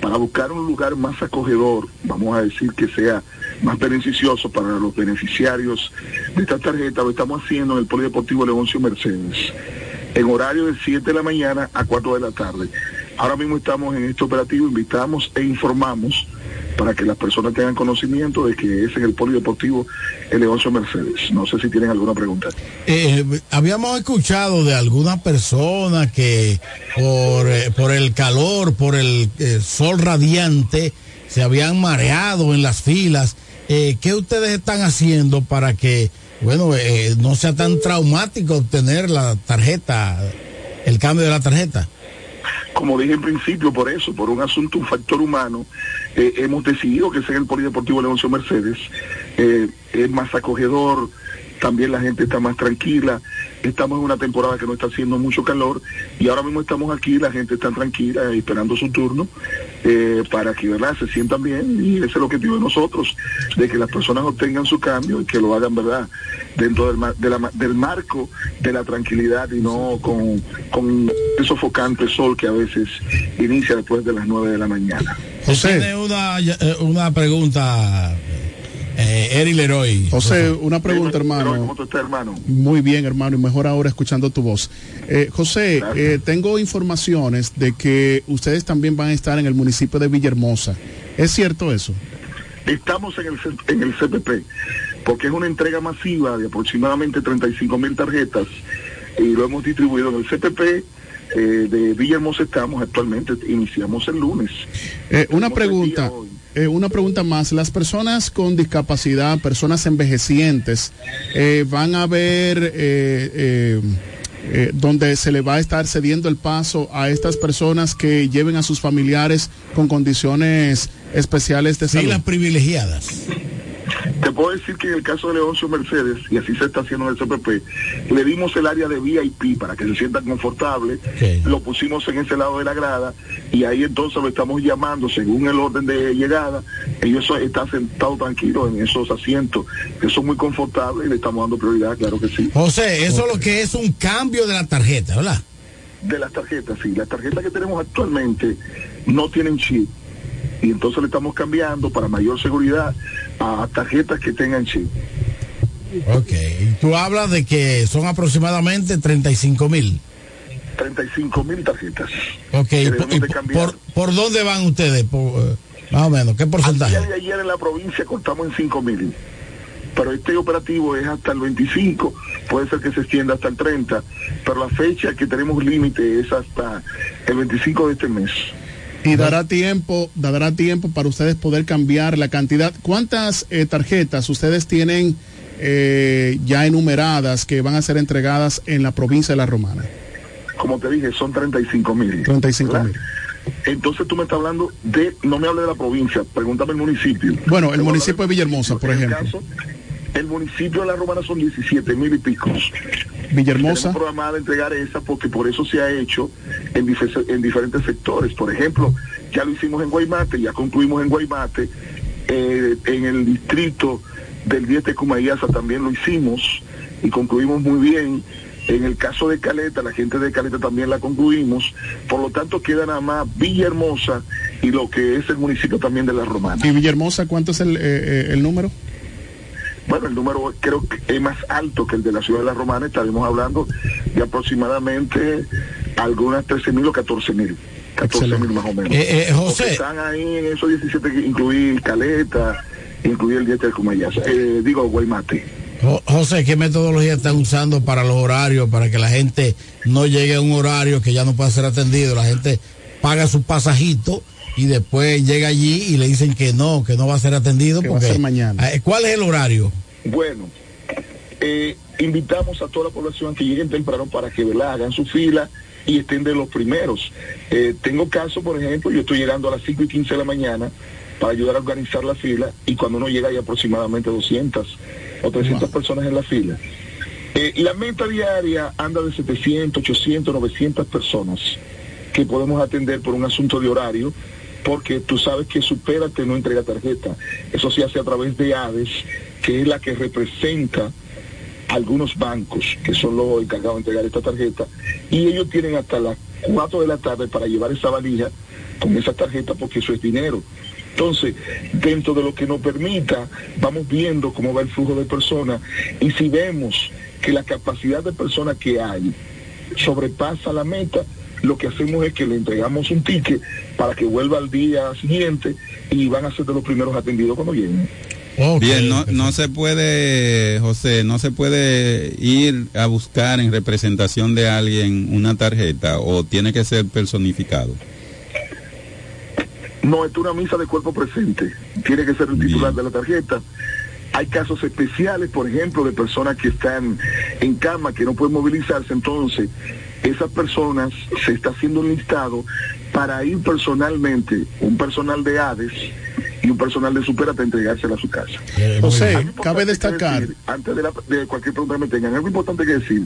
para buscar un lugar más acogedor, vamos a decir que sea más beneficioso para los beneficiarios de esta tarjeta, lo estamos haciendo en el Polideportivo Leoncio Mercedes, en horario de 7 de la mañana a 4 de la tarde. Ahora mismo estamos en este operativo, invitamos e informamos para que las personas tengan conocimiento de que es en el Polideportivo El Leoncio Mercedes. No sé si tienen alguna pregunta. Eh, habíamos escuchado de alguna persona que por, eh, por el calor, por el eh, sol radiante, se habían mareado en las filas. ¿Qué ustedes están haciendo para que, bueno, no sea tan traumático obtener la tarjeta, el cambio de la tarjeta? Como dije en principio, por eso, por un asunto, un factor humano, eh, hemos decidido que sea el Polideportivo Leoncio Mercedes. Eh, es más acogedor, también la gente está más tranquila. Estamos en una temporada que no está haciendo mucho calor y ahora mismo estamos aquí, la gente está tranquila esperando su turno eh, para que ¿verdad? se sientan bien y ese es el objetivo de nosotros, de que las personas obtengan su cambio y que lo hagan verdad dentro del, mar- de la- del marco de la tranquilidad y no con, con el sofocante sol que a veces inicia después de las 9 de la mañana. Tiene una, eh, una pregunta, eh, Eri Leroy. José, una pregunta, hermano. ¿Cómo tú estás, hermano? Muy bien, hermano, y mejor ahora escuchando tu voz. Eh, José, eh, tengo informaciones de que ustedes también van a estar en el municipio de Villahermosa. ¿Es cierto eso? Estamos en el, C- en el CPP, porque es una entrega masiva de aproximadamente 35 mil tarjetas y lo hemos distribuido en el CPP. eh, de Villahermosa estamos actualmente, iniciamos el lunes. Eh, una pregunta, eh, una pregunta más. Las personas con discapacidad, personas envejecientes, eh, van a ver eh, donde se le va a estar cediendo el paso a estas personas que lleven a sus familiares con condiciones especiales de salud. las privilegiadas. Te puedo decir que en el caso de Leoncio Mercedes, y así se está haciendo en el CPP, le dimos el área de VIP para que se sientan confortables, lo pusimos en ese lado de la grada y ahí entonces lo estamos llamando según el orden de llegada. Ellos están sentados tranquilos en esos asientos que son muy confortables y le estamos dando prioridad, claro que sí. José, eso es lo que es un cambio de la tarjeta, ¿verdad? De las tarjetas, sí, las tarjetas que tenemos actualmente no tienen chip y entonces le estamos cambiando para mayor seguridad a tarjetas que tengan chip. Ok. Y tú hablas de que son aproximadamente 35 mil. 35 mil tarjetas. Ok. ¿Y Debemos por, por- dónde van ustedes? Por, eh, más o menos, ¿qué porcentaje? De ayer en la provincia contamos en 5 mil. pero este operativo es hasta el 25, puede ser que se extienda hasta el 30, pero la fecha que tenemos límite es hasta el 25 de este mes. Y dará tiempo, dará tiempo para ustedes poder cambiar la cantidad. ¿Cuántas eh, tarjetas ustedes tienen eh, ya enumeradas que van a ser entregadas en la provincia de La Romana? Como te dije, son 35 mil. 35 mil. Entonces tú me estás hablando de, no me hables de la provincia, pregúntame el municipio. Bueno, el municipio de Villahermosa, por ejemplo. caso, el municipio de La Romana son 17 mil y pico. Villahermosa. Tenemos programada entregar esa porque por eso se ha hecho en, dife- en diferentes sectores. Por ejemplo, ya lo hicimos en Guaymate, ya concluimos en Guaymate, eh, en el distrito del 10 de Cumayasa también lo hicimos y concluimos muy bien. En el caso de Caleta, la gente de Caleta también la concluimos. Por lo tanto, queda nada más Villahermosa y lo que es el municipio también de La Romana. ¿Y Villahermosa cuánto es el, eh, eh, el número? Bueno, el número creo que es más alto que el de la ciudad de La Romana. Estaremos hablando de aproximadamente algunas 13 mil o 14 mil. 14 mil más o menos. Eh, eh, José. Están ahí en esos 17 que incluí Caleta, incluí el 10 de Cumayasa. Eh, digo, Guaymate. Jo- José, ¿qué metodología están usando para los horarios, para que la gente no llegue a un horario que ya no pueda ser atendido? La gente paga su pasajito y después llega allí y le dicen que no, que no va a ser atendido. Que va a porque, ser mañana. Eh, ¿Cuál es el horario? Bueno, eh, invitamos a toda la población que lleguen temprano para que ¿verdad? hagan su fila y estén de los primeros. Eh, tengo caso, por ejemplo, yo estoy llegando a las 5 y 15 de la mañana para ayudar a organizar la fila y cuando uno llega hay aproximadamente 200 o 300 personas en la fila. Eh, la meta diaria anda de 700, 800, 900 personas que podemos atender por un asunto de horario, porque tú sabes que Supérate no entrega tarjeta. Eso se hace a través de ADES, que es la que representa algunos bancos que son los encargados de entregar esta tarjeta, y ellos tienen hasta las 4 de la tarde para llevar esa valija con esa tarjeta porque eso es dinero. Entonces, dentro de lo que nos permita, vamos viendo cómo va el flujo de personas y si vemos que la capacidad de personas que hay sobrepasa la meta, lo que hacemos es que le entregamos un ticket para que vuelva al día siguiente y van a ser de los primeros atendidos cuando lleguen. Bien, no, no se puede, José, no se puede ir a buscar en representación de alguien una tarjeta o tiene que ser personificado. No, es una misa de cuerpo presente. Tiene que ser el titular de la tarjeta. Hay casos especiales, por ejemplo, de personas que están en cama, que no pueden movilizarse. Entonces, esas personas se está haciendo un listado para ir personalmente, un personal de ADES y un personal de Superate a entregársela a su casa. José, cabe destacar. decir, antes de, la- de cualquier pregunta que me tengan, algo importante que decir,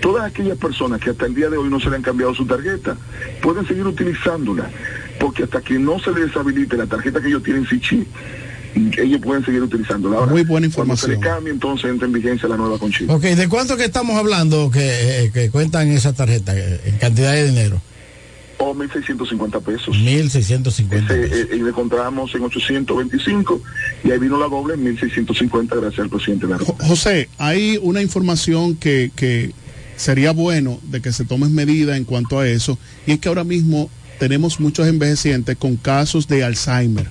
todas aquellas personas que hasta el día de hoy no se le han cambiado su tarjeta, pueden seguir utilizándola, porque hasta que no se les deshabilite la tarjeta que ellos tienen Sichi, ellos pueden seguir utilizándola. Ahora, Muy buena Cuando se le información. cambie, entonces entra en vigencia la nueva conchita. Ok, ¿de cuánto que estamos hablando que, eh, que cuentan esa tarjeta en cantidad de dinero? O 1.650 pesos. 1.650 Ese, eh, y le compramos en 825 y ahí vino la doble en 1.650 gracias al presidente. José, hay una información que, que sería bueno de que se tomen medidas en cuanto a eso, y es que ahora mismo tenemos muchos envejecientes con casos de Alzheimer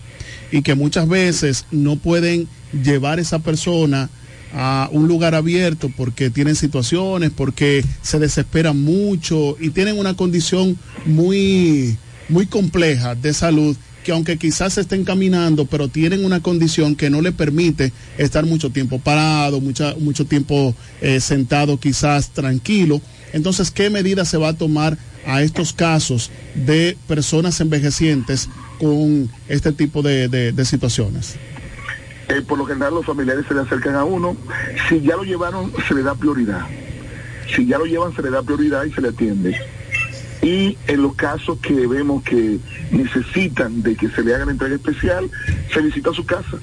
y que muchas veces no pueden llevar esa persona a un lugar abierto porque tienen situaciones, porque se desesperan mucho y tienen una condición muy, muy compleja de salud que aunque quizás se estén caminando, pero tienen una condición que no le permite estar mucho tiempo parado, mucha, mucho tiempo eh, sentado quizás tranquilo. Entonces, ¿qué medida se va a tomar a estos casos de personas envejecientes con este tipo de, de- de situaciones? Eh, por lo general los familiares se le acercan a uno. Si ya lo llevaron, se le da prioridad. Si ya lo llevan, se le da prioridad y se le atiende. Y en los casos que vemos que necesitan de que se le haga la entrega especial, se visita su casa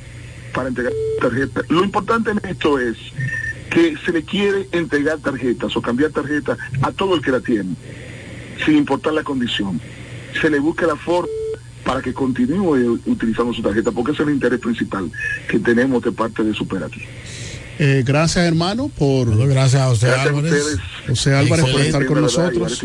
para entregar tarjeta. Lo importante en esto es que se le quiere entregar tarjetas o cambiar tarjetas a todo el que la tiene, sin importar la condición. Se le busca la forma para que continúe utilizando su tarjeta, porque ese es el interés principal que tenemos de parte de Superati. Eh, gracias, hermano, por. gracias a José Gracias Álvarez. ustedes. José Álvarez por estar con nosotros.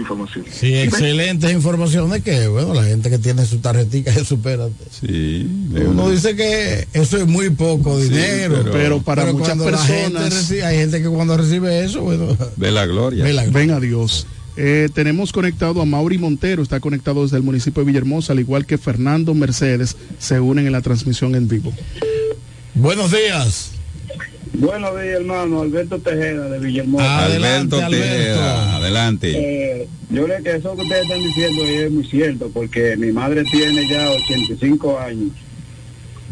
Sí, excelentes informaciones que, bueno, la gente que tiene su tarjetita se supera. Sí. Uno dice que eso es muy poco Sí, dinero, pero- Pero para muchas gente personas- recibe- hay gente que cuando recibe eso, bueno, Ve la gloria. Ve la- Ven a Dios. Eh, tenemos conectado a Mauri Montero, está conectado desde el municipio de Villahermosa, al igual que Fernando Mercedes, se unen en la transmisión en vivo. Buenos días. Buenos días, hermano. Alberto Tejeda de Villahermosa. Alberto Tejeda, adelante. Eh, yo le que eso que ustedes están diciendo es muy cierto, porque mi madre tiene ya 85 años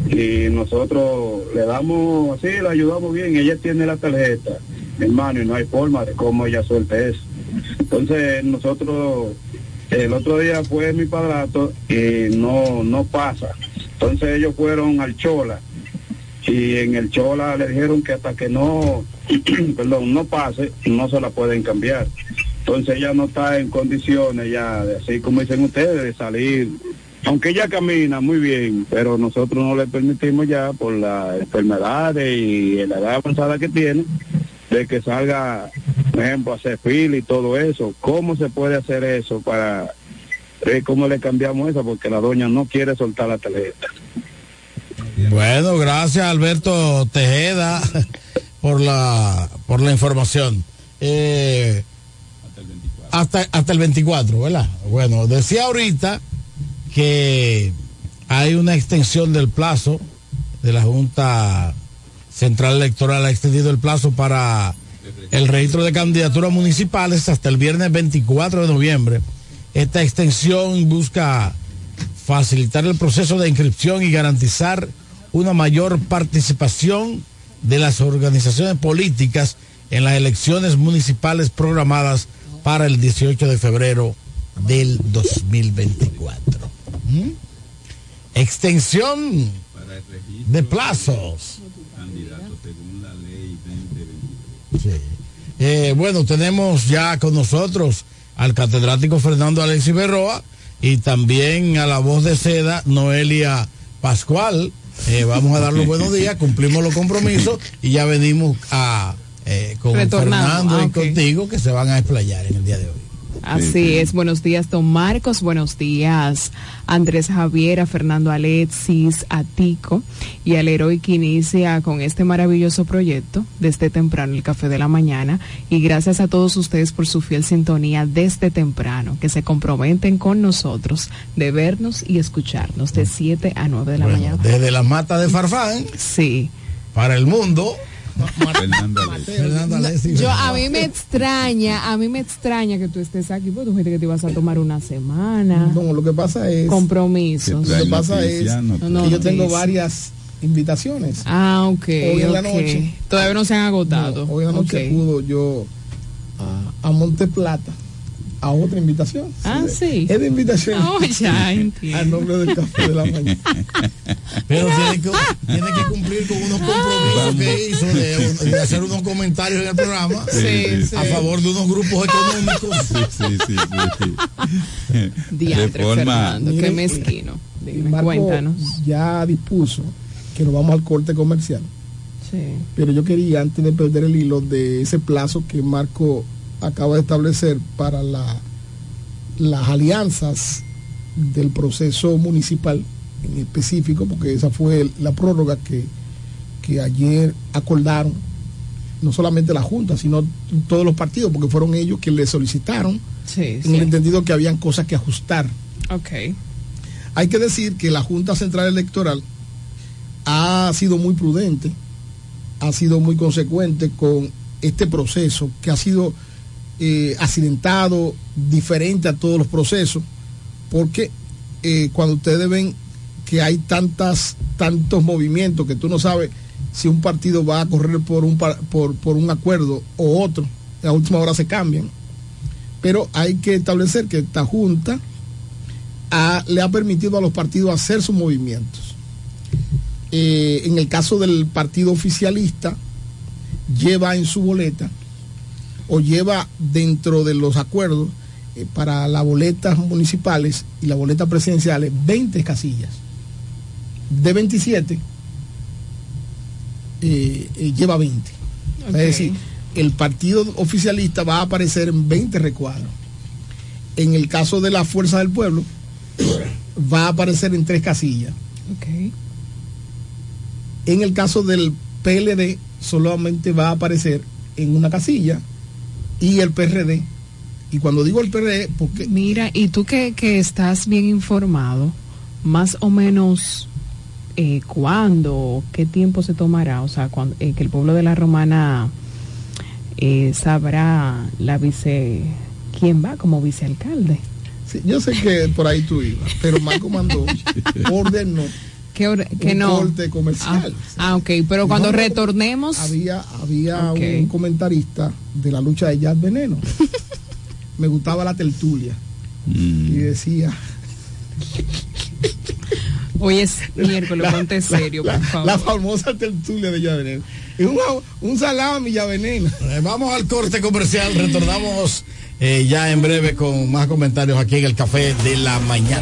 y nosotros le damos así, la ayudamos bien. Ella tiene la tarjeta, hermano, y no hay forma de cómo ella suelte eso. Entonces, nosotros, el otro día fue mi padrastro y no, no pasa. Entonces, ellos fueron al Chola y en el Chola le dijeron que hasta que no, perdón, no pase, no se la pueden cambiar. Entonces ella no está en condiciones ya, de, así como dicen ustedes, de salir. Aunque ella camina muy bien, pero nosotros no le permitimos ya por las enfermedades y la edad avanzada que tiene, de que salga, por ejemplo, a hacer fila y todo eso. ¿Cómo se puede hacer eso para, eh, cómo le cambiamos eso? Porque la doña no quiere soltar la tarjeta. Bueno, gracias Alberto Tejeda por la por la información. Eh, hasta, hasta el 24, ¿verdad? Bueno, decía ahorita que hay una extensión del plazo de la Junta Central Electoral, ha extendido el plazo para el registro de candidaturas municipales hasta el viernes 24 de noviembre. Esta extensión busca facilitar el proceso de inscripción y garantizar una mayor participación de las organizaciones políticas en las elecciones municipales programadas para el 18 de febrero del 2024. ¿Mm? Extensión de plazos. Sí. Eh, bueno, tenemos ya con nosotros al catedrático Fernando Alexis Berroa y también a la voz de seda Noelia Pascual. Eh, vamos a dar los buenos días, cumplimos los compromisos y ya venimos a eh, con Fernando ah, y contigo que se van a explayar en el día de hoy. Así es, buenos días don Marcos, buenos días Andrés Javier, a Fernando Alexis, a Tico y al héroe que inicia con este maravilloso proyecto desde temprano, el café de la mañana. Y gracias a todos ustedes por su fiel sintonía desde temprano, que se comprometen con nosotros de vernos y escucharnos de 7 a 9 de la Bueno, mañana. desde la mata de Farfán Sí. para el mundo. Fernando Fernando Alexis Yo, a mí me extraña, a mí me extraña que tú estés aquí, porque tú dijiste que te ibas a tomar una semana. No, lo que pasa es. Compromisos. Lo que pasa es que yo tengo varias invitaciones. Ah, ok. Hoy en la noche. Todavía no se han agotado. No, hoy en la noche Ok. acudo yo a, a Monte Plata a otra invitación. Ah, sí. Es de invitación. Oh, ya entiendo. Al nombre del café de la mañana. Pero tiene que, tiene que cumplir con unos compromisos que hizo de, de hacer unos comentarios en el programa Sí, sí. a favor de unos grupos económicos. Sí, sí, sí, sí, sí. Diantre, De forma- Fernando, qué mezquino. Dime, Marco cuéntanos. ya dispuso que nos vamos al corte comercial. Sí. Pero yo quería, antes de perder el hilo de ese plazo que Marco acaba de establecer para la, las alianzas del proceso municipal en específico, porque esa fue la prórroga que, que ayer acordaron, no solamente la Junta, sino todos los partidos, porque fueron ellos que le solicitaron, Sí, en sí. el entendido que habían cosas que ajustar. Ok. Hay que decir que la Junta Central Electoral ha sido muy prudente, ha sido muy consecuente con este proceso que ha sido eh, accidentado, diferente a todos los procesos, porque eh, cuando ustedes ven que hay tantas, tantos movimientos que tú no sabes si un partido va a correr por un, por, por un acuerdo o otro, a última hora se cambian. Pero hay que establecer que esta Junta le ha permitido a los partidos hacer sus movimientos. Eh, en el caso del partido oficialista, lleva en su boleta o lleva dentro de los acuerdos eh, para las boletas municipales y las boletas presidenciales 20 casillas. De 27, eh, eh, lleva 20. Es decir, el partido oficialista va a aparecer en 20 recuadros. En el caso de la Fuerza del Pueblo, va a aparecer en tres casillas. En el caso del PLD, solamente va a aparecer en una casilla y el PRD. Y cuando digo el PRD, porque... Mira, y tú que, que estás bien informado, más o menos eh, cuándo, qué tiempo se tomará, o sea, cuando, eh, que el pueblo de la Romana eh, sabrá la vice, quién va como vicealcalde. Sí, yo sé que por ahí tú ibas, pero Marco mandó ordenó que, que un no. corte comercial. Ah, ah, ok, pero cuando No, retornemos... Había, había un comentarista de la lucha de Jazz Veneno. Me gustaba la tertulia. Y decía. Hoy es miércoles, La- ponte la- serio, la, por favor. la famosa tertulia de Jazz Veneno. Es un, un salami ya veneno. Eh, Vamos al corte comercial, retornamos eh, ya en breve con más comentarios aquí en el Café de la Mañana.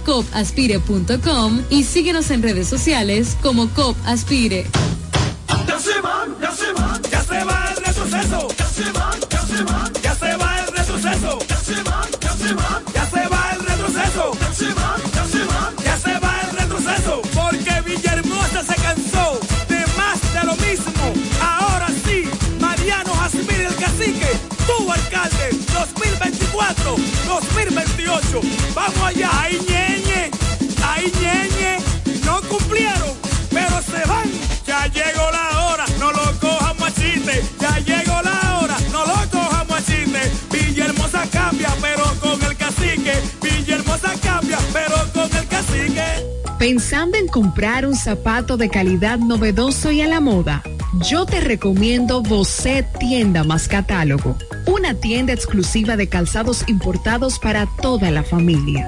copaspire.com y síguenos en redes sociales como COP Aspire. Ya se va, ya se va, ya se va el retroceso. Ya se va, ya se va, ya se va el retroceso. Ya se va, ya se va, ya se va el retroceso. Ya se va, ya se va, ya se va el retroceso. Porque Villahermosa se cansó de más de lo mismo. Ahora sí, Mariano Jasmine el cacique, tu alcalde, 2024, 2028. Vamos allá, ahí Pensando en comprar un zapato de calidad novedoso y a la moda, yo te recomiendo Bocet Tienda más Catálogo, una tienda exclusiva de calzados importados para toda la familia,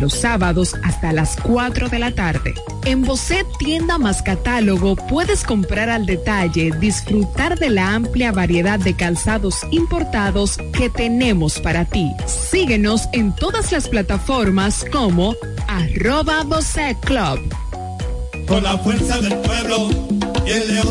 Los sábados hasta las 4 de la tarde. En Bocet Tienda más Catálogo puedes comprar al detalle, disfrutar de la amplia variedad de calzados importados que tenemos para ti. Síguenos en todas las plataformas como arroba Bocet Club. Con la fuerza del pueblo el león.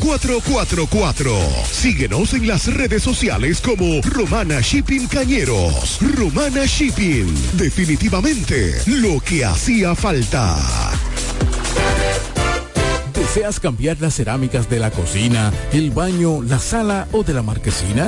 849-454-4444. Síguenos en las redes sociales como Romana Shipping Cañeros. Romana Shipping. Definitivamente lo que hacía falta. ¿Deseas cambiar las cerámicas de la cocina, el baño, la sala o de la marquesina?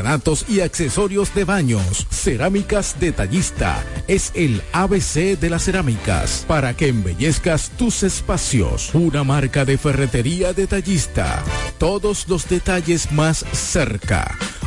y accesorios de baños. Cerámicas Detallista es el ABC de las cerámicas para que embellezcas tus espacios. Una marca de ferretería detallista. Todos los detalles más cerca.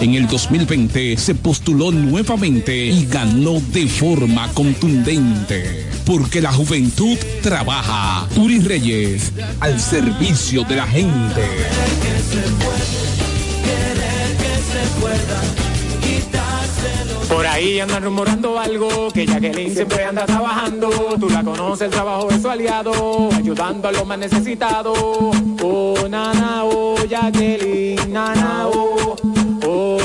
En el 2020 se postuló nuevamente y ganó de forma contundente. Porque la juventud trabaja. Turi Reyes, al servicio de la gente. Por ahí andan rumorando algo, que Jacqueline siempre anda trabajando. Tú la conoces, el trabajo de su aliado, ayudando a los más necesitados. Oh, nana, oh, Jacqueline, nana, oh,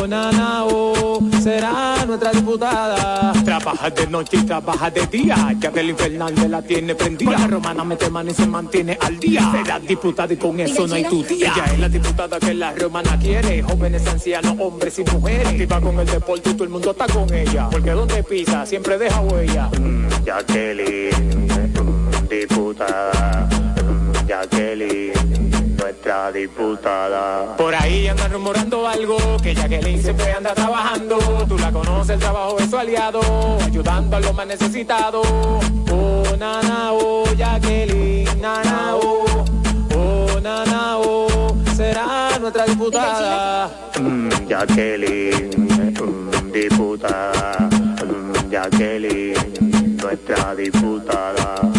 nana, oh, será nuestra diputada. Trabaja de noche y trabaja de día. Jacqueline Fernández la tiene prendida. La romana mete mano y se mantiene al día. Será diputada y con eso no hay tu tía. Ella es la diputada que la romana quiere. Jóvenes, ancianos, hombres y mujeres. Activa con el deporte y todo el mundo está con ella. Porque donde pisa siempre deja huella. Mm, Jacqueline, mm, diputada. Mm, Jacqueline, nuestra diputada. Por ahí andan rumorando algo, que Jacqueline siempre anda trabajando. Tú la conoces, el trabajo de su aliado, ayudando a los más necesitados. Oh, nana, oh, Jacqueline, nana, oh, oh, nana, oh, será nuestra diputada. Mm, Jacqueline, mm, diputada. Mm, Jacqueline, nuestra diputada.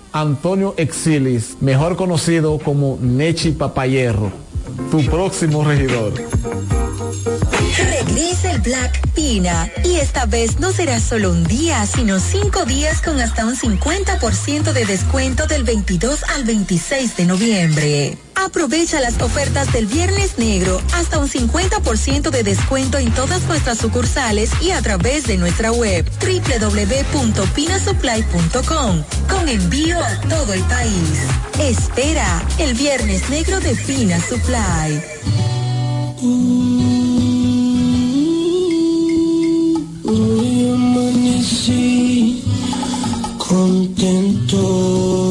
Antonio Exilis, mejor conocido como Nechi Papayerro, tu próximo regidor. Regresa el Black Pina y esta vez no será solo un día, sino cinco días con hasta un 50% de descuento del 22 al 26 de noviembre. Aprovecha las ofertas del Viernes Negro, hasta un 50% de descuento en todas nuestras sucursales y a través de nuestra web www.pinasupply.com con envío a todo el país. Espera el Viernes Negro de Pina Supply. Contento.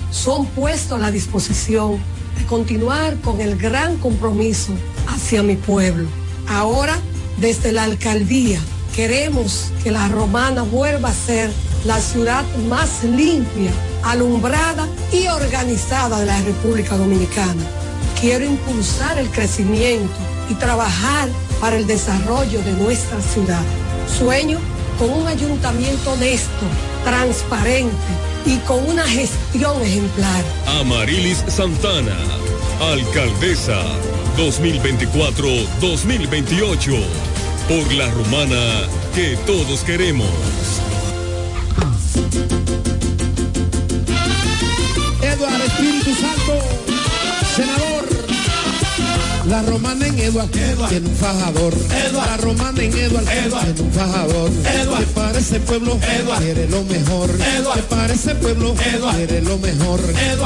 son puestos a la disposición de continuar con el gran compromiso hacia mi pueblo. Ahora, desde la alcaldía, queremos que la romana vuelva a ser la ciudad más limpia, alumbrada y organizada de la República Dominicana. Quiero impulsar el crecimiento y trabajar para el desarrollo de nuestra ciudad. Sueño con un ayuntamiento honesto, transparente y con una gestión ejemplar. Amarilis Santana, alcaldesa 2024-2028, por la romana que todos queremos. La romana en Eduard, tiene un fajador. La romana en Eduard, tiene un fajador. Que para ese pueblo quiere lo mejor. Que para ese pueblo quiere lo mejor.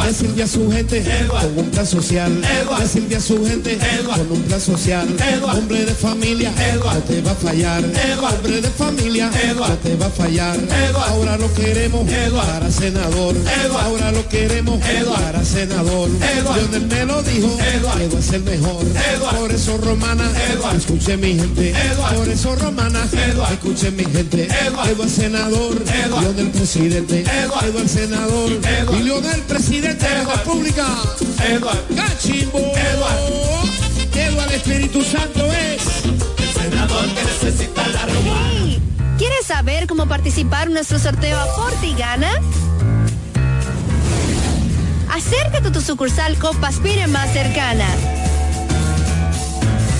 Decirle a su gente con un plan social. Decirle a su gente con un plan social. Hombre de familia, no te va a fallar. Hombre de familia, no te va a fallar. Ahora lo queremos para senador. Ahora lo queremos para senador. Lionel me lo dijo, Eduard es el mejor. Por eso romana, escuche mi gente. Por eso romana, escuche mi gente. Eduard senador, Lionel presidente. Eduard senador y Lionel presidente de la República. Cachimbo. Eduard Espíritu Santo es el senador que necesita la romana. ¿Quieres saber cómo participar en nuestro sorteo Aporte y Gana? Acércate a tu sucursal Copa Aspire más cercana.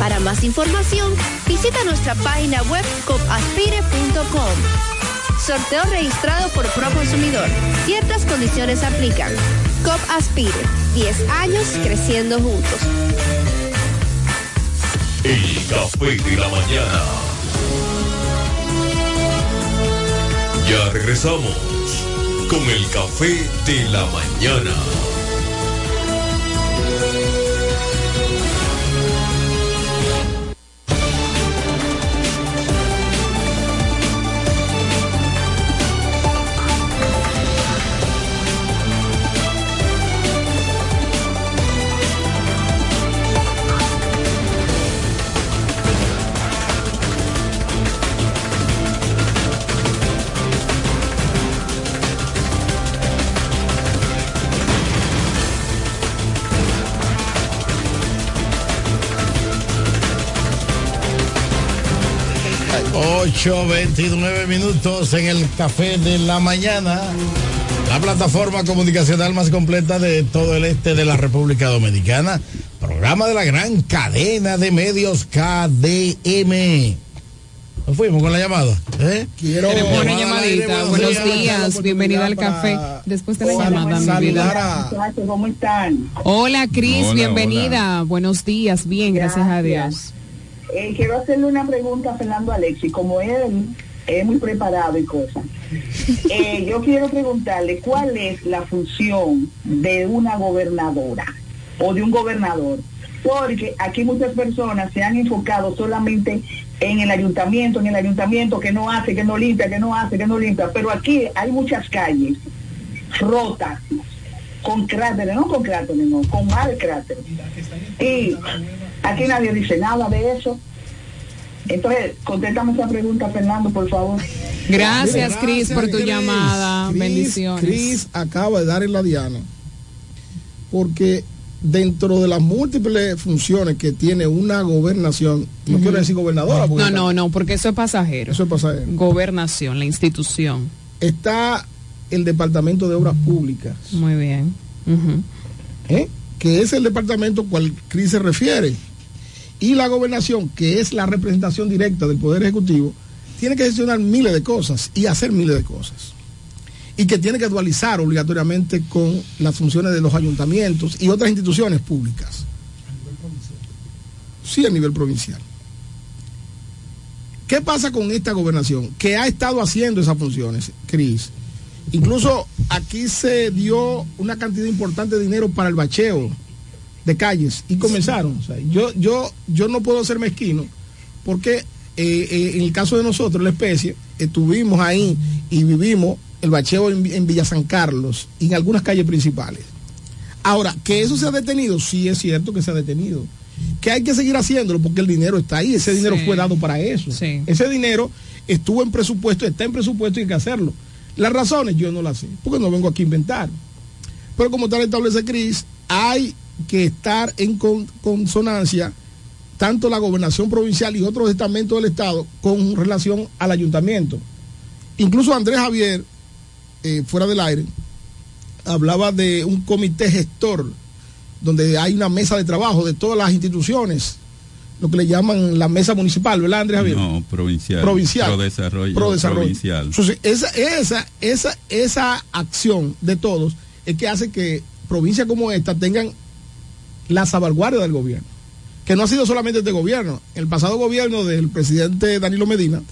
Para más información, visita nuestra página web copaspire.com. Sorteo registrado por Proconsumidor. Ciertas condiciones aplican. COP Aspire. 10 años creciendo juntos. El café de la mañana. Ya regresamos con el café de la mañana. Ocho, 29 minutos en el café de la mañana. La plataforma comunicacional más completa de todo el este de la República Dominicana. Programa de la gran cadena de medios KDM. Nos fuimos con la llamada. ¿eh? Quiero Tenemos una llamadita. buenos Buenos días. días, bienvenida al café. Después de la llamada, mi vida. ¿Cómo están? Hola, Cris, Hola, bienvenida. Buenos días, bien, gracias a Dios. Eh, quiero hacerle una pregunta a Fernando Alexi, como él es muy preparado y cosas. Eh, yo quiero preguntarle cuál es la función de una gobernadora o de un gobernador, porque aquí muchas personas se han enfocado solamente en el ayuntamiento, en el ayuntamiento que no hace, que no limpia, que no hace, que no limpia, pero aquí hay muchas calles rotas, con cráteres, no con cráteres, no, con mal cráteres. Y aquí nadie dice nada de eso. Entonces, contéstame esa pregunta, Fernando, por favor. Gracias, Cris, por tu llamada. Bendiciones. Cris acaba de dar en la diana. Porque dentro de las múltiples funciones que tiene una gobernación, no quiero decir gobernadora, porque No, no, no, porque eso es pasajero. Eso es pasajero. Gobernación, la institución. está el Departamento de Obras Públicas, Muy bien. ¿eh? que es el departamento cual Cris se refiere. Y la gobernación, que es la representación directa del Poder Ejecutivo, tiene que gestionar miles de cosas y hacer miles de cosas. Y que tiene que dualizar obligatoriamente con las funciones de los ayuntamientos y otras instituciones públicas. Sí, a nivel provincial. ¿Qué pasa con esta gobernación? Que ha estado haciendo esas funciones, Cris. Incluso aquí se dio una cantidad importante de dinero para el bacheo de calles y comenzaron. O sea, yo, yo, yo no puedo ser mezquino porque eh, eh, en el caso de nosotros, la especie, estuvimos ahí y vivimos el bacheo en, en Villa San Carlos y en algunas calles principales. Ahora, que eso se ha detenido, sí es cierto que se ha detenido. Que hay que seguir haciéndolo porque el dinero está ahí, ese dinero Sí. fue dado para eso. Sí. Ese dinero estuvo en presupuesto, está en presupuesto y hay que hacerlo. Las razones yo no las sé, porque no vengo aquí a inventar. Pero como tal establece Cris, hay que estar en con- consonancia tanto la gobernación provincial y otros estamentos del Estado con relación al ayuntamiento. Incluso Andrés Javier, eh, fuera del aire, hablaba de un comité gestor donde hay una mesa de trabajo de todas las instituciones, lo que le llaman la mesa municipal, ¿verdad, Andrés Javier? No, provincial. Provincial. Pro desarrollo. Pro desarrollo. Provincial. Entonces, esa, esa, esa, esa acción de todos es que hace que provincias como esta tengan la salvaguardia del gobierno. Que no ha sido solamente este gobierno. El pasado gobierno del presidente Danilo Medina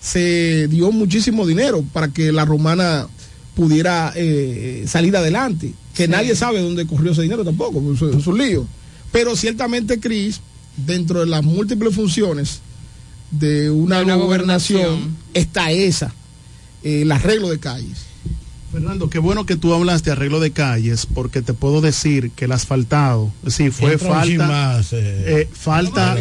se dio muchísimo dinero para que la romana pudiera eh, salir adelante. Que nadie sabe dónde corrió ese dinero tampoco, es un- es un lío. Pero ciertamente, Cris, dentro de las múltiples funciones de una, De una gobernación, gobernación. está esa, eh, el arreglo de calles. Fernando, qué bueno que tú hablas de arreglo de calles, porque te puedo decir que el asfaltado, sí, fue Entra falta, más, eh. eh, falta,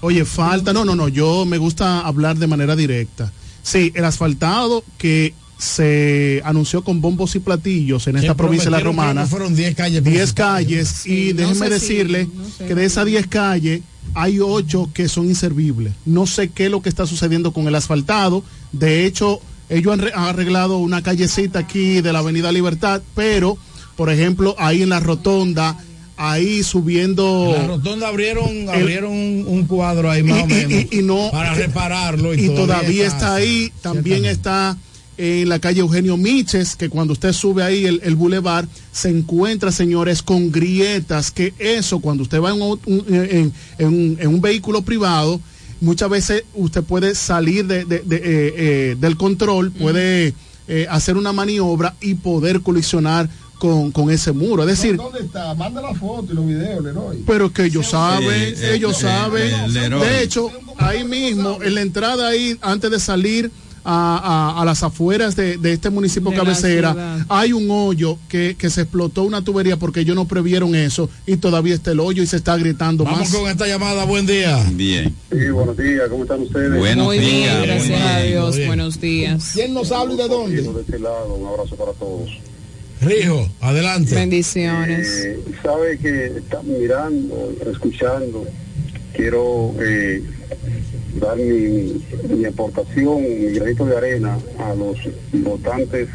oye, falta, no, no, no, yo me gusta hablar de manera directa. Sí, el asfaltado que se anunció con bombos y platillos en esta provincia de la Romana. fueron 10 calles 10 principales. calles y no si- decirle no sé. que de esas 10 calles hay 8 que son inservibles. No sé qué es lo que está sucediendo con el asfaltado. De hecho, ellos han re- han arreglado una callecita aquí de la Avenida Libertad, pero, por ejemplo, ahí en la rotonda, ahí subiendo... En la rotonda abrieron, abrieron un, un cuadro ahí más o y- menos. y- y no- para repararlo. Y, y todavía está ahí, también está en la calle Eugenio Miches, que cuando usted sube ahí el, el bulevar, se encuentra, señores, con grietas, que eso, cuando usted va en un, un- en- en un- en un vehículo privado, muchas veces usted puede salir de- de- de, eh, eh, del control, puede eh, hacer una maniobra y poder colisionar con, con ese muro. Es decir, ¿Dónde está? Manda la foto y los videos, Leroy. pero que ellos saben, eh, ellos eh, saben. eh, de hecho, ahí mismo, en la entrada ahí, antes de salir a, a- a las afueras de, de este municipio De cabecera, hay un hoyo que, que se explotó una tubería porque ellos no previeron eso y todavía está el hoyo y se está gritando Vamos más. con esta llamada, buen día. Bien. Sí, buenos días, ¿cómo están ustedes? Buenos Muy bien, días, muy gracias a bien, Dios. bien. Buenos días. ¿Quién nos habla y de dónde? De este lado, un abrazo para todos. Rijo, adelante. Bendiciones. Eh, sabe que están mirando, escuchando. Quiero eh, dar mi, mi aportación, mi granito de arena a los votantes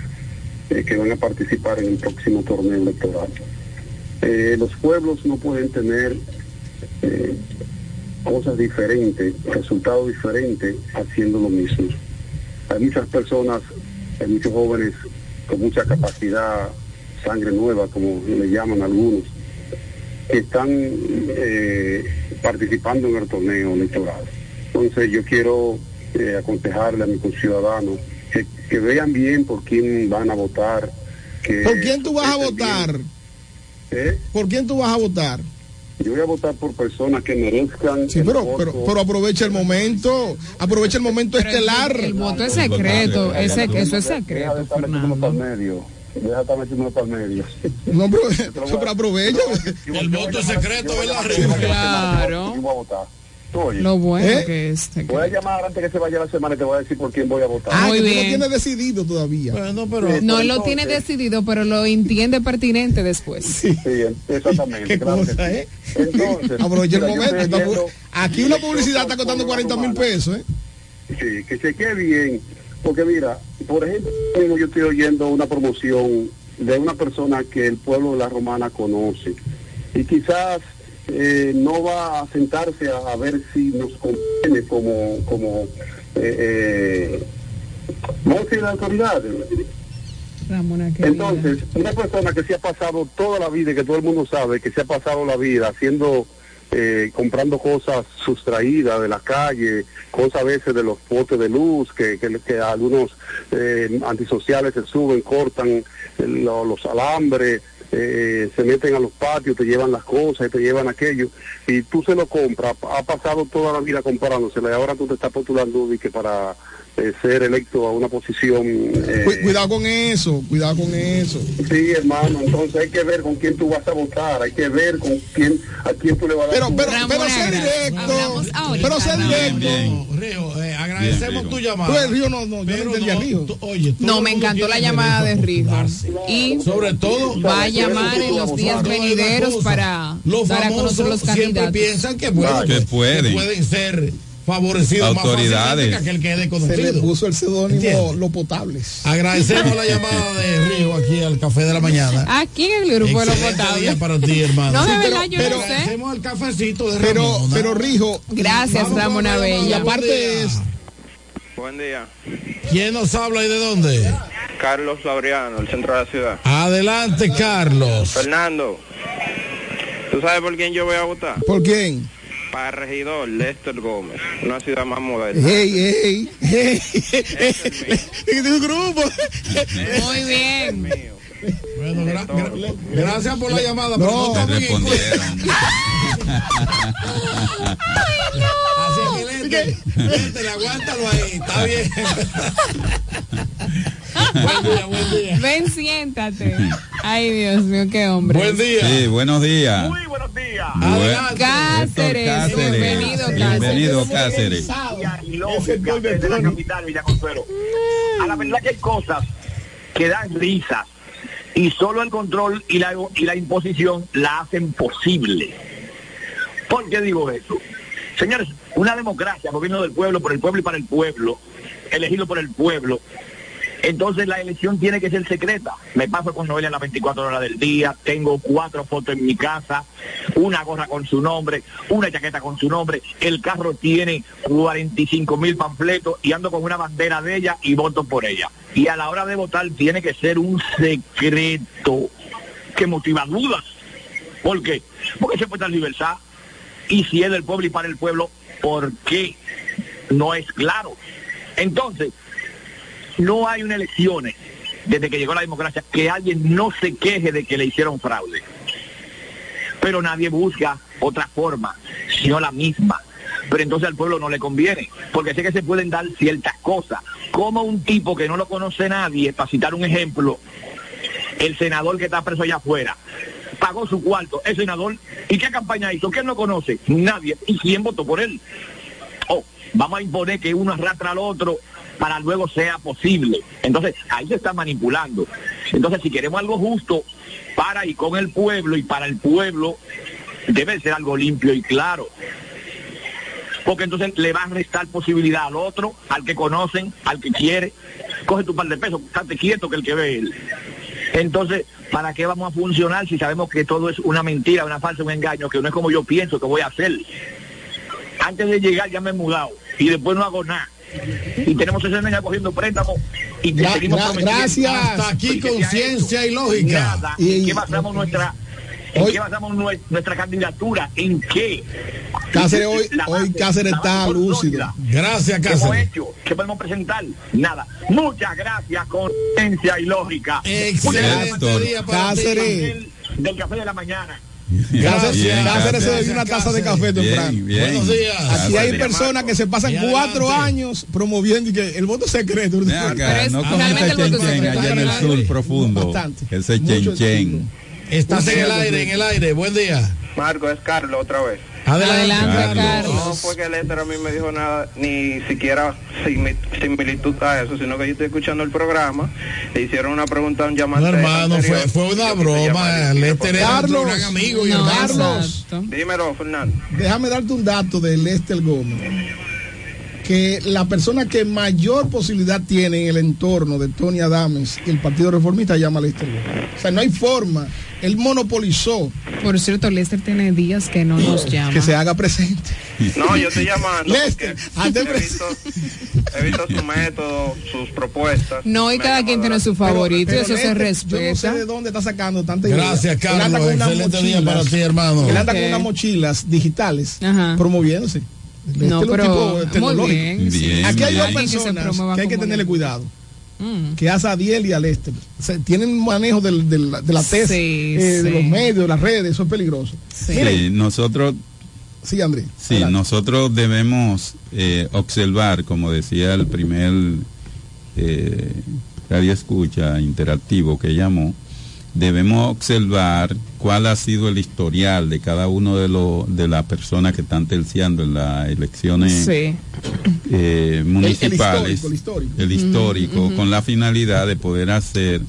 eh, que van a participar en el próximo torneo electoral. Eh, los pueblos no pueden tener eh, cosas diferentes, resultados diferentes haciendo lo mismo. Hay muchas personas, hay muchos jóvenes con mucha capacidad, sangre nueva, como le llaman algunos, que están participando en el torneo electoral. Entonces yo quiero eh, aconsejarle a mis conciudadanos que, que vean bien por quién van a votar. Que ¿Por quién tú vas a votar? ¿Eh? ¿Por quién tú vas a votar? Yo voy a votar por personas que merezcan. Sí, pero, pero, pero aprovecha el momento, aprovecha el momento Pero estelar. El voto es secreto, ese, eso es Deja de secreto, estar el medio. Deja de estar metiéndolo para el medio. No, pero, pero aprovecha. El voto es secreto, ¿verdad, Claro. Yo voy a votar. Oye. Lo bueno ¿Eh? que es. Voy a llamar antes que se vaya la semana y te voy a decir por quién voy a votar. Ah, Muy que tú lo bien. tienes decidido todavía. Bueno, pero No lo tiene decidido, pero lo entiende pertinente después. Sí, exactamente. Qué claro que cosa, sí. ¿eh? Entonces, el momento. aquí una publicidad está costando 40 mil pesos, ¿eh? Sí, que se quede bien. Porque mira, por ejemplo, yo estoy oyendo una promoción de una persona que el pueblo de la Romana conoce. Y quizás eh, no va a sentarse a, a ver si nos conviene como, como eh, eh, decir, la autoridad. Ramona. Entonces, una persona que se ha pasado toda la vida y que todo el mundo sabe que se ha pasado la vida haciendo, eh, comprando cosas sustraídas de la calle, cosas a veces de los potes de luz, que, que, que algunos eh, antisociales se suben, cortan eh, lo- los alambres, eh, se meten a los patios, te llevan las cosas te llevan aquello, y tú se lo compras, ha pasado toda la vida comprándosela y ahora tú te estás postulando y que para eh, ser electo a una posición... eh, Cu- Cuidado con eso, cuidado con eso. Sí, hermano, entonces hay que ver con quién tú vas a votar, hay que ver con quién, a quién tú le vas a dar Pero, pero, pero sé directo. Pero sé directo. Río, eh, agradecemos Bien, tu llamada. Tú el Río no, no, yo Pero no entendía no, Río. tú- oye, todo No, el me encantó la llamada de comportarse. Y Sobre todo va a llamar en los días venideros para los dar a conocer los siempre candidatos. piensan que, bueno, Que pues, pueden. que pueden ser favorecidos Autoridades. más que aquel que es Se le desconocido. puso el seudónimo. Los Potables. Agradecemos la llamada de Río aquí al Café de la Mañana. Aquí en el grupo de los votables. día para ti, hermano. No, de Sí, pero- verdad, yo pero- no sé. Agradecemos el cafecito de Pero, Ramona. pero Rijo. Gracias, Ramona la llamada. Y Bella. aparte es. Buen día. ¿Quién nos habla y de dónde? Carlos Laureano, el centro de la ciudad. Adelante, Carlos. Fernando, ¿tú sabes por quién yo voy a votar? ¿Por quién? Para regidor Lester Gómez, una ciudad más moderna. Hey, hey, hey. De un grupo. Muy bien. Bueno, gra- gra- gracias por la llamada. No, pero no Te tomen en cuenta. respondieron. Así es que Lester, aguántalo ahí. Está bien. buen día, buen día. Ven, siéntate. Ay, Dios mío, qué hombre. Buen día. Sí, buenos días. Muy buenos días. Adelante. Cáceres, Cáceres. bienvenido, Cáceres. Bienvenido, Cáceres. y lógica de la capital Villaconsuelo. A la verdad que hay cosas que dan risas y solo el control y la, y la imposición la hacen posible. ¿Por qué digo eso? Señores, una democracia, gobierno del pueblo, por el pueblo y para el pueblo, elegido por el pueblo, entonces la elección tiene que ser secreta. Me paso con Noelia las 24 horas del día, tengo cuatro fotos en mi casa, una gorra con su nombre, una chaqueta con su nombre, el carro tiene 45 mil panfletos y ando con una bandera de ella y voto por ella. Y a la hora de votar tiene que ser un secreto que motiva dudas. ¿Por qué? Porque se puede dar libertad. Y si es del pueblo y para el pueblo, ¿por qué? No es claro. Entonces, no hay una elecciones desde que llegó la democracia que alguien no se queje de que le hicieron fraude. Pero nadie busca otra forma, sino la misma. Pero entonces al pueblo no le conviene, porque sé que se pueden dar ciertas cosas. Como un tipo que no lo conoce nadie, para citar un ejemplo, el senador que está preso allá afuera, pagó su cuarto, el senador, ¿y qué campaña hizo? ¿Quién lo conoce? Nadie. ¿Y quién votó por él? Oh, vamos a imponer que uno arrastra al otro para luego sea posible. Entonces, ahí se está manipulando. Entonces, si queremos algo justo para y con el pueblo y para el pueblo, debe ser algo limpio y claro. Porque entonces le va a restar posibilidad al otro, al que conocen, al que quiere. Coge tu par de pesos, estate quieto que el que ve él. Entonces, ¿para qué vamos a funcionar si sabemos que todo es una mentira, una falsa, un engaño, que no es como yo pienso que voy a hacer? Antes de llegar ya me he mudado y después no hago nada. Y tenemos ese años cogiendo préstamos y Gra- seguimos gra- gracias. Hasta aquí ¿Y qué se ha conciencia y lógica. Nada. Y- ¿En qué basamos nuestra ¿En Hoy- qué basamos nue- nuestra candidatura? ¿En qué? Cáceres hoy, La hoy base- Cáceres está base lúcido. Gracias, ¿Qué hemos Cáceres. hecho? ¿Qué podemos presentar? Nada. Muchas gracias, conciencia y lógica. Excelente. Cáceres. Del café de la mañana. Bien, Cáceres. bebió una taza de café temprano. Bien, bien. Buenos días. Aquí hay personas que se pasan cuatro adelante. años promoviendo y que el voto secreto. Acá, no como ese chen secreto. allá en el sur profundo. Bastante. Ese chen chen. Estás en el aire, en el aire. Buen día. Marco, es Carlos otra vez. Adelante, Carlos. No fue que Lester a mí me dijo nada, ni siquiera simi- similitud a eso, sino que yo estoy escuchando el programa, le hicieron una pregunta a un No, llamante hermano, anterior, fue, fue una broma. Lester era responder. nuestro gran amigo y. Carlos, Dímelo, Fernando. déjame darte un dato de Lester Gómez. Que la persona que mayor posibilidad tiene en el entorno de Tony Adames y el Partido Reformista se llama Lester Gómez. O sea, no hay forma. Él monopolizó Por cierto, Lester tiene días que no nos llama. que se haga presente. No, yo estoy llamando Lester, porque he visto, he visto su método, sus propuestas. No, y cada quien tiene su favorito, y eso se respeta. Yo no sé de dónde está sacando tanta Gracias, idea. Él anda Carlos. con unas Excelente día mochilas- para ti, hermano. Él anda con unas mochilas digitales promoviéndose. Este No, es un pero tipo tecnológico. bien, Aquí hay dos. Que se personas que hay que tenerle cuidado. Mm. Que es a Adiel y a Lester. O sea, tienen manejo del- del- de la TES, Sí, eh, de los medios, de las redes, eso es peligroso. Sí, nosotros Sí, André. Sí, nosotros debemos eh, observar, como decía el primer eh, radio escucha interactivo que llamó, debemos observar cuál ha sido el historial de cada uno de los de las personas que están terciando en las elecciones Sí. eh, municipales, el histórico, el histórico, Ujú, ujú. con la finalidad de poder hacer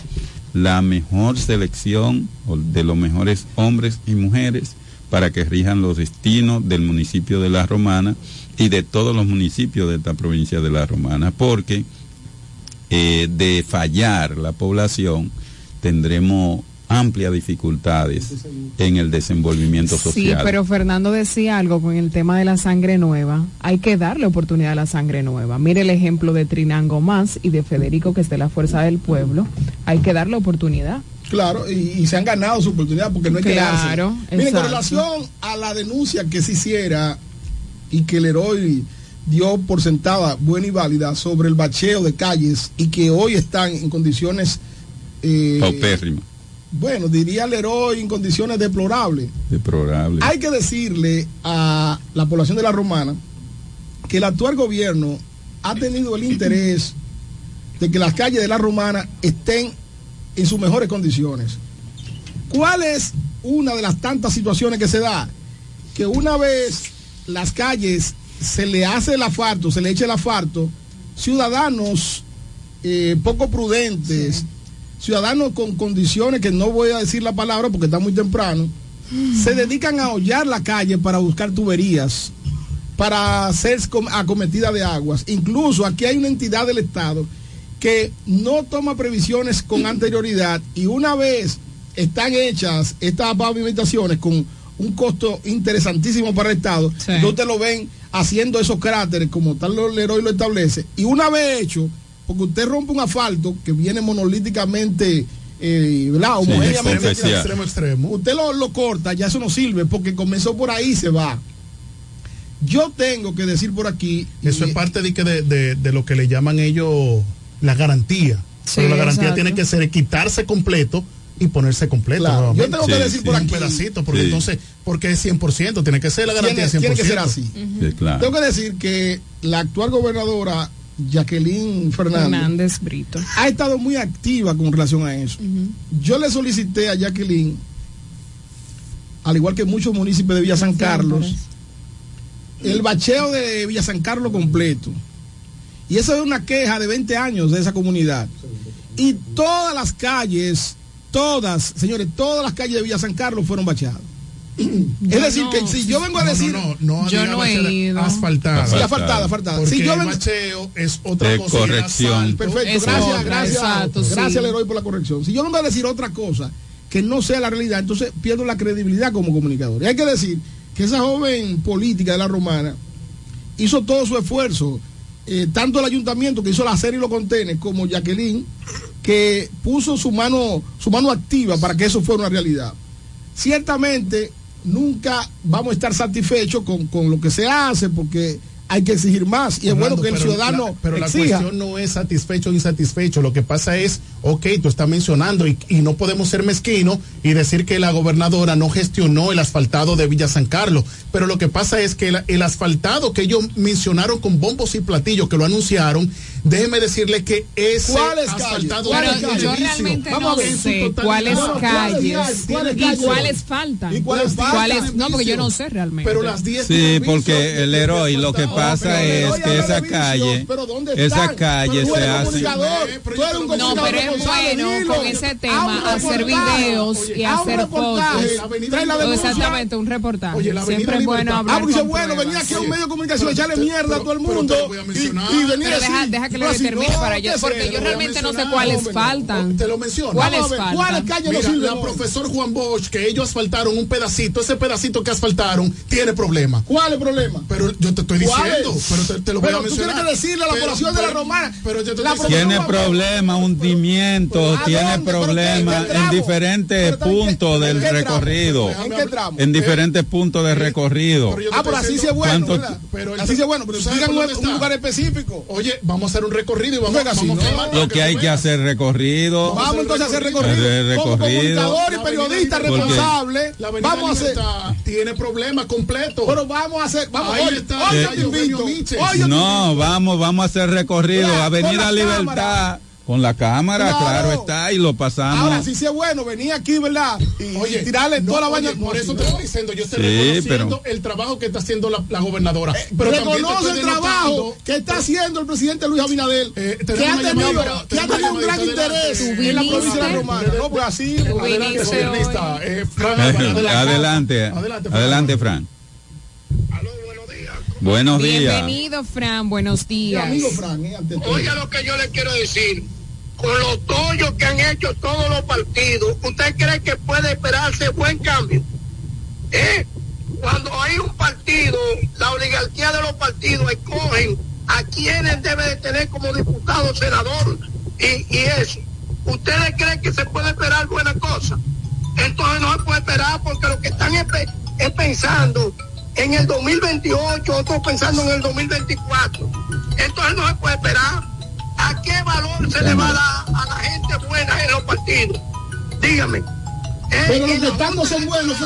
la mejor selección de los mejores hombres y mujeres para que rijan los destinos del municipio de La Romana y de todos los municipios de esta provincia de La Romana, porque eh, de fallar la población tendremos amplias dificultades en el desenvolvimiento Sí, social. pero Fernando decía algo con el tema de la sangre nueva. Hay que darle oportunidad a la sangre nueva. Mire el ejemplo de Trinango Más y de Federico, que es de la Fuerza del Pueblo. Hay que darle oportunidad. Claro, y, y se han ganado su oportunidad porque no hay que Claro, darse. Miren, con relación a la denuncia que se hiciera y que el héroe dio por sentada buena y válida sobre el bacheo de calles y que hoy están en condiciones, eh, Paupérrima, bueno, diría el héroe en condiciones deplorables. deplorable. Hay que decirle a la población de la Romana que el actual gobierno ha tenido el interés de que las calles de la Romana estén en sus mejores condiciones. ¿Cuál es una de las tantas situaciones que se da? Que una vez las calles se le hace el asfalto, se le echa el asfalto, ciudadanos eh, poco prudentes, ciudadanos con condiciones que no voy a decir la palabra porque está muy temprano, se dedican a hollar la calle para buscar tuberías, para hacer com- acometida de aguas. Incluso aquí hay una entidad del Estado que no toma previsiones con anterioridad y una vez están hechas estas pavimentaciones con un costo interesantísimo para el Estado, entonces ustedes lo ven haciendo esos cráteres como tal héroe lo establece. Y una vez hecho, porque usted rompe un asfalto que viene monolíticamente, eh, ¿verdad? Sí, especial. extremo, extremo. Usted lo, lo corta, ya eso no sirve porque comenzó por ahí y se va. Yo tengo que decir por aquí. Eso y- es parte de, que de, de- de lo que le llaman ellos la garantía. Sí, Pero la garantía exacto. tiene que ser quitarse completo y ponerse completo. Claro. Yo tengo que Sí, decir por Un aquí- pedacito, porque Sí. entonces, porque es 100%, tiene que ser la garantía Tiene- 100%. tiene que ser así. Sí, claro. Tengo que decir que la actual gobernadora Jacqueline Fernández, Fernández Brito. ha estado muy activa con relación a eso. Yo le solicité a Jacqueline, al igual que muchos municipios de Villa San Carlos, el bacheo de Villa San Carlos completo. Y eso es una queja de 20 años de esa comunidad. Y todas las calles, todas, señores, todas las calles de Villa San Carlos fueron bacheadas. Es decir, que si yo vengo a No, no, decir... no, no Yo no he ido. Asfaltada. Sí, asfaltada, asfaltada. Si yo el vengo- bacheo es otra De cosa. corrección. asfalto- Perfecto, Es gracias, otra, gracias. exacto, gracias sí. por la corrección. Si yo vengo a decir otra cosa que no sea la realidad, entonces pierdo la credibilidad como comunicador. Y hay que decir que esa joven política de la romana hizo todo su esfuerzo, eh, tanto el ayuntamiento que hizo la serie y los contenes, como Jacqueline, que puso su mano, su mano activa para que eso fuera una realidad. Ciertamente, nunca vamos a estar satisfechos con, con lo que se hace, porque hay que exigir más. Y es bueno que el pero ciudadano la- pero la exija. cuestión no es satisfecho o insatisfecho. Lo que pasa es, ok, tú estás mencionando y, y no podemos ser mezquinos y decir que la gobernadora no gestionó el asfaltado de Villa San Carlos. Pero lo que pasa es que el, el asfaltado que ellos mencionaron con bombos y platillos, que lo anunciaron, déjeme decirle que ese ¿Cuáles asfaltado calles? es Pero yo realmente Vamos a no ver su sé cuáles calles ¿cuáles y cuáles faltan. ¿Y cuáles faltan? ¿Cuáles? No, porque yo no sé realmente. Pero las 10 Sí, porque el héroe lo que pasa es que esa calle, esa calle se hace. No, pero es bueno con ese tema hacer videos y hacer fotos. Exactamente, un reportaje. Siempre es bueno Ah, hablar porque dice, con bueno, venía aquí a un medio de comunicación a echarle mierda a todo el mundo. Y, venir así. deja, deja que le No, determine no, para yo, ¿qué porque sé? yo realmente no sé cuáles hombre. faltan. Te lo menciono. ¿Cuáles Vamos a ver, faltan? ¿Cuáles calles no Mira, sirven? la profesor Juan Bosch, que ellos asfaltaron un pedacito, ese pedacito que asfaltaron tiene problema. ¿Cuál es el problema? Pero yo te estoy ¿Cuál diciendo, es? pero te, te lo voy Pero a tú mencionar. tienes que decirle a la Pero- población de la romana. Pero yo te La Tiene problema, hundimiento, tiene problemas en diferentes puntos del recorrido. ¿En qué tramo? En diferentes puntos de recorrido. Ah, pero así sí es bueno, ¿Cuánto- ¿verdad? Pero Así sí es bueno, pero ¿sabes digan por un, lugar específico. Oye, vamos a hacer un recorrido y vamos, Venga, sí, vamos ¿no? Lo que hay que hacer recorrido. Vamos entonces a hacer Hacer recorrido. Como recorrido. comunicador y periodista responsable, La avenida vamos a hacer. Tiene problemas completos. Pero vamos a hacer. Vamos, Ahí hoy, está, hoy yo te invito. Hoy yo te No, vamos, vamos a hacer recorrido. Claro, Avenida Libertad. cámara. Con la cámara, Claro. claro está, y lo pasamos. Ahora sí sí es bueno venir aquí, ¿verdad? Y, Oye, y tirarle no, toda la oye, vaina. Por eso te estoy diciendo, yo estoy Sí, reconociendo pero- el trabajo que está haciendo la, la gobernadora. pero también te Reconoce el trabajo que está haciendo el presidente Luis Abinader, Eh, que ha tenido, llamadita, que ha tenido un gran interés adelante. en la ¿Tú provincia de la viniste? Romana. No, pues así. Adelante. Eh, Fran Álvarez, adelante. Adelante, Adelante, Fran. adelante, Fran. Buenos días. Bienvenido, Fran. Buenos Mi días. amigo Fran, eh. Oiga lo que yo le quiero decir. Con los tollos que han hecho todos los partidos, ¿usted cree que puede esperarse buen cambio? ¿Eh? Cuando hay un partido, la oligarquía de los partidos escogen a quienes debe de tener como diputado, senador y, y eso. ¿Ustedes creen que se puede esperar buena cosa? Entonces no se puede esperar porque lo que están es, es pensando en el 2028, otros pensando en el 2024. Entonces no se puede esperar. ¿A qué valor se le va a dar a la gente buena en los partidos? Dígame. Pero los que están no son buenos.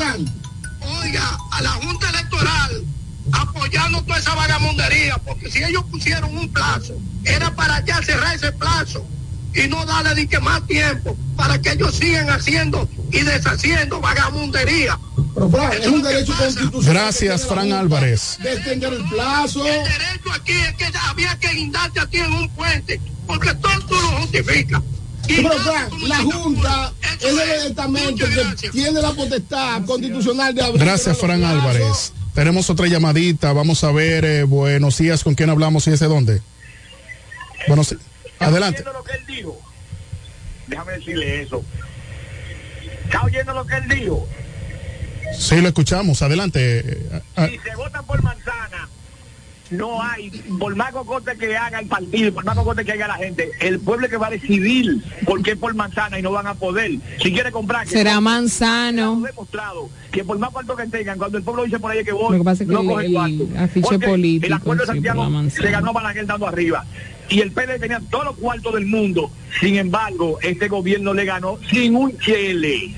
Oiga, a la Junta Electoral apoyando toda esa vagamundería, porque si ellos pusieron un plazo, era para ya cerrar ese plazo y no darle ni que más tiempo para que ellos sigan haciendo y deshaciendo vagamundería. Pero Fran, es un derecho constitucional. Gracias, Fran Junta Álvarez. De extender el plazo. El derecho aquí es que había que guindarte a ti en un puente, porque todo lo justificas. Pero Fran, la Junta es el estamento que tiene la potestad constitucional de abrir. Gracias, Fran Álvarez. Tenemos otra llamadita. Vamos a ver. eh, buenos días. ¿Con quién hablamos y desde dónde? Bueno, sí. Adelante. oyendo lo que él dijo? Déjame decirle eso. ¿Está oyendo lo que él dijo? Sí, lo escuchamos. Adelante. ah, Si se vota por manzana, no hay, por más cocote que haga el partido, por más cocote que haga la gente, el pueblo es que va a decidir por qué por manzana y no van a poder. Si quiere comprar, que Será. Manzano. Hemos demostrado que por más cuarto que tengan, cuando el pueblo dice por ahí que voy, Lo que pasa es que no el- coge el cuarto. afiche político, El acuerdo de Santiago le ganó a Balaguer dando arriba. Y el PL tenía todos los cuartos del mundo. Sin embargo, este gobierno le ganó sin un chele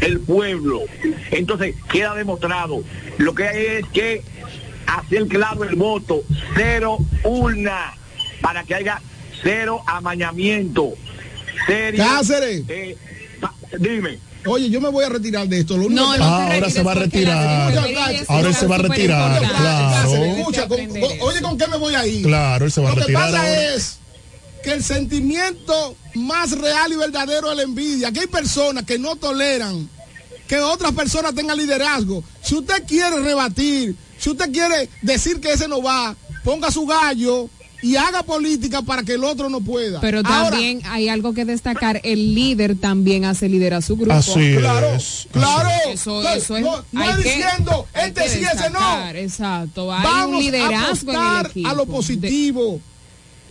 el pueblo. Entonces, queda demostrado. Lo que hay es que hacer claro el voto. Cero urna. Para que haya cero amañamiento. Serio. Cáceres. eh, dime. Oye, yo me voy a retirar de esto. Lo único No, que- no Ah, ahora se va a retirar. Ahora él se va a retirar. Claro. Escucha, con- con- oye, ¿con qué me voy a ir? Claro, él se va a Lo que retirar. pasa ahora. es que el sentimiento más real y verdadero es la envidia. Que hay personas que no toleran que otras personas tengan liderazgo. Si usted quiere rebatir, si usted quiere decir que ese no va, ponga su gallo y haga política para que el otro no pueda. Pero Ahora, también hay algo que destacar. El líder también hace líder a su grupo. Así Claro, es. claro. Eso, No, eso es. no, no hay es que- diciendo, hay este que sí, ese no. Exacto. Hay Vamos un liderazgo a en el apostar equipo. a lo positivo.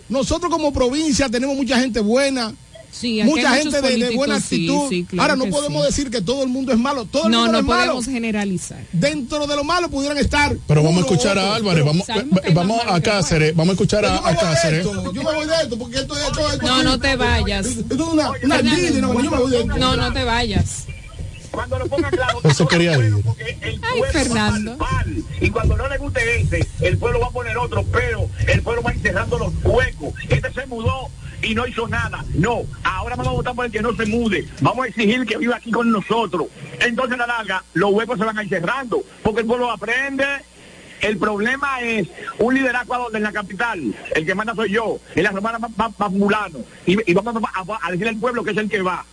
Nosotros como provincia tenemos mucha gente buena. Sí, mucha gente de, de buena sí, actitud. sí, claro Ahora no podemos sí. decir que todo el mundo es malo. Todo el No, mundo no es malo. podemos generalizar. Dentro de lo malo pudieran estar. Pero vamos a escuchar otro. a Álvarez. Vamos, vamos a Cáceres. Vamos a escuchar a, Cáceres. esto, yo me voy de esto, porque esto, esto, esto No, no te vayas. Esto es una, una envidia, no, yo me voy de esto. No, no te vayas. Cuando lo pongan claro, Eso quería ir. el Ay, pueblo Fernando. va a palpar. Y cuando no le guste ese, el pueblo va a poner otro, pero el pueblo va encerrando los huecos. Este se mudó y no hizo nada. No, ahora vamos a votar por el que no se mude. Vamos a exigir que viva aquí con nosotros. Entonces, a la larga, los huecos se van a ir cerrando, porque el pueblo aprende. El problema es un liderazgo a donde en la capital, el que manda soy yo, en la romana va, va, va fulano, y, y vamos a, a- a decirle al pueblo que es el que va.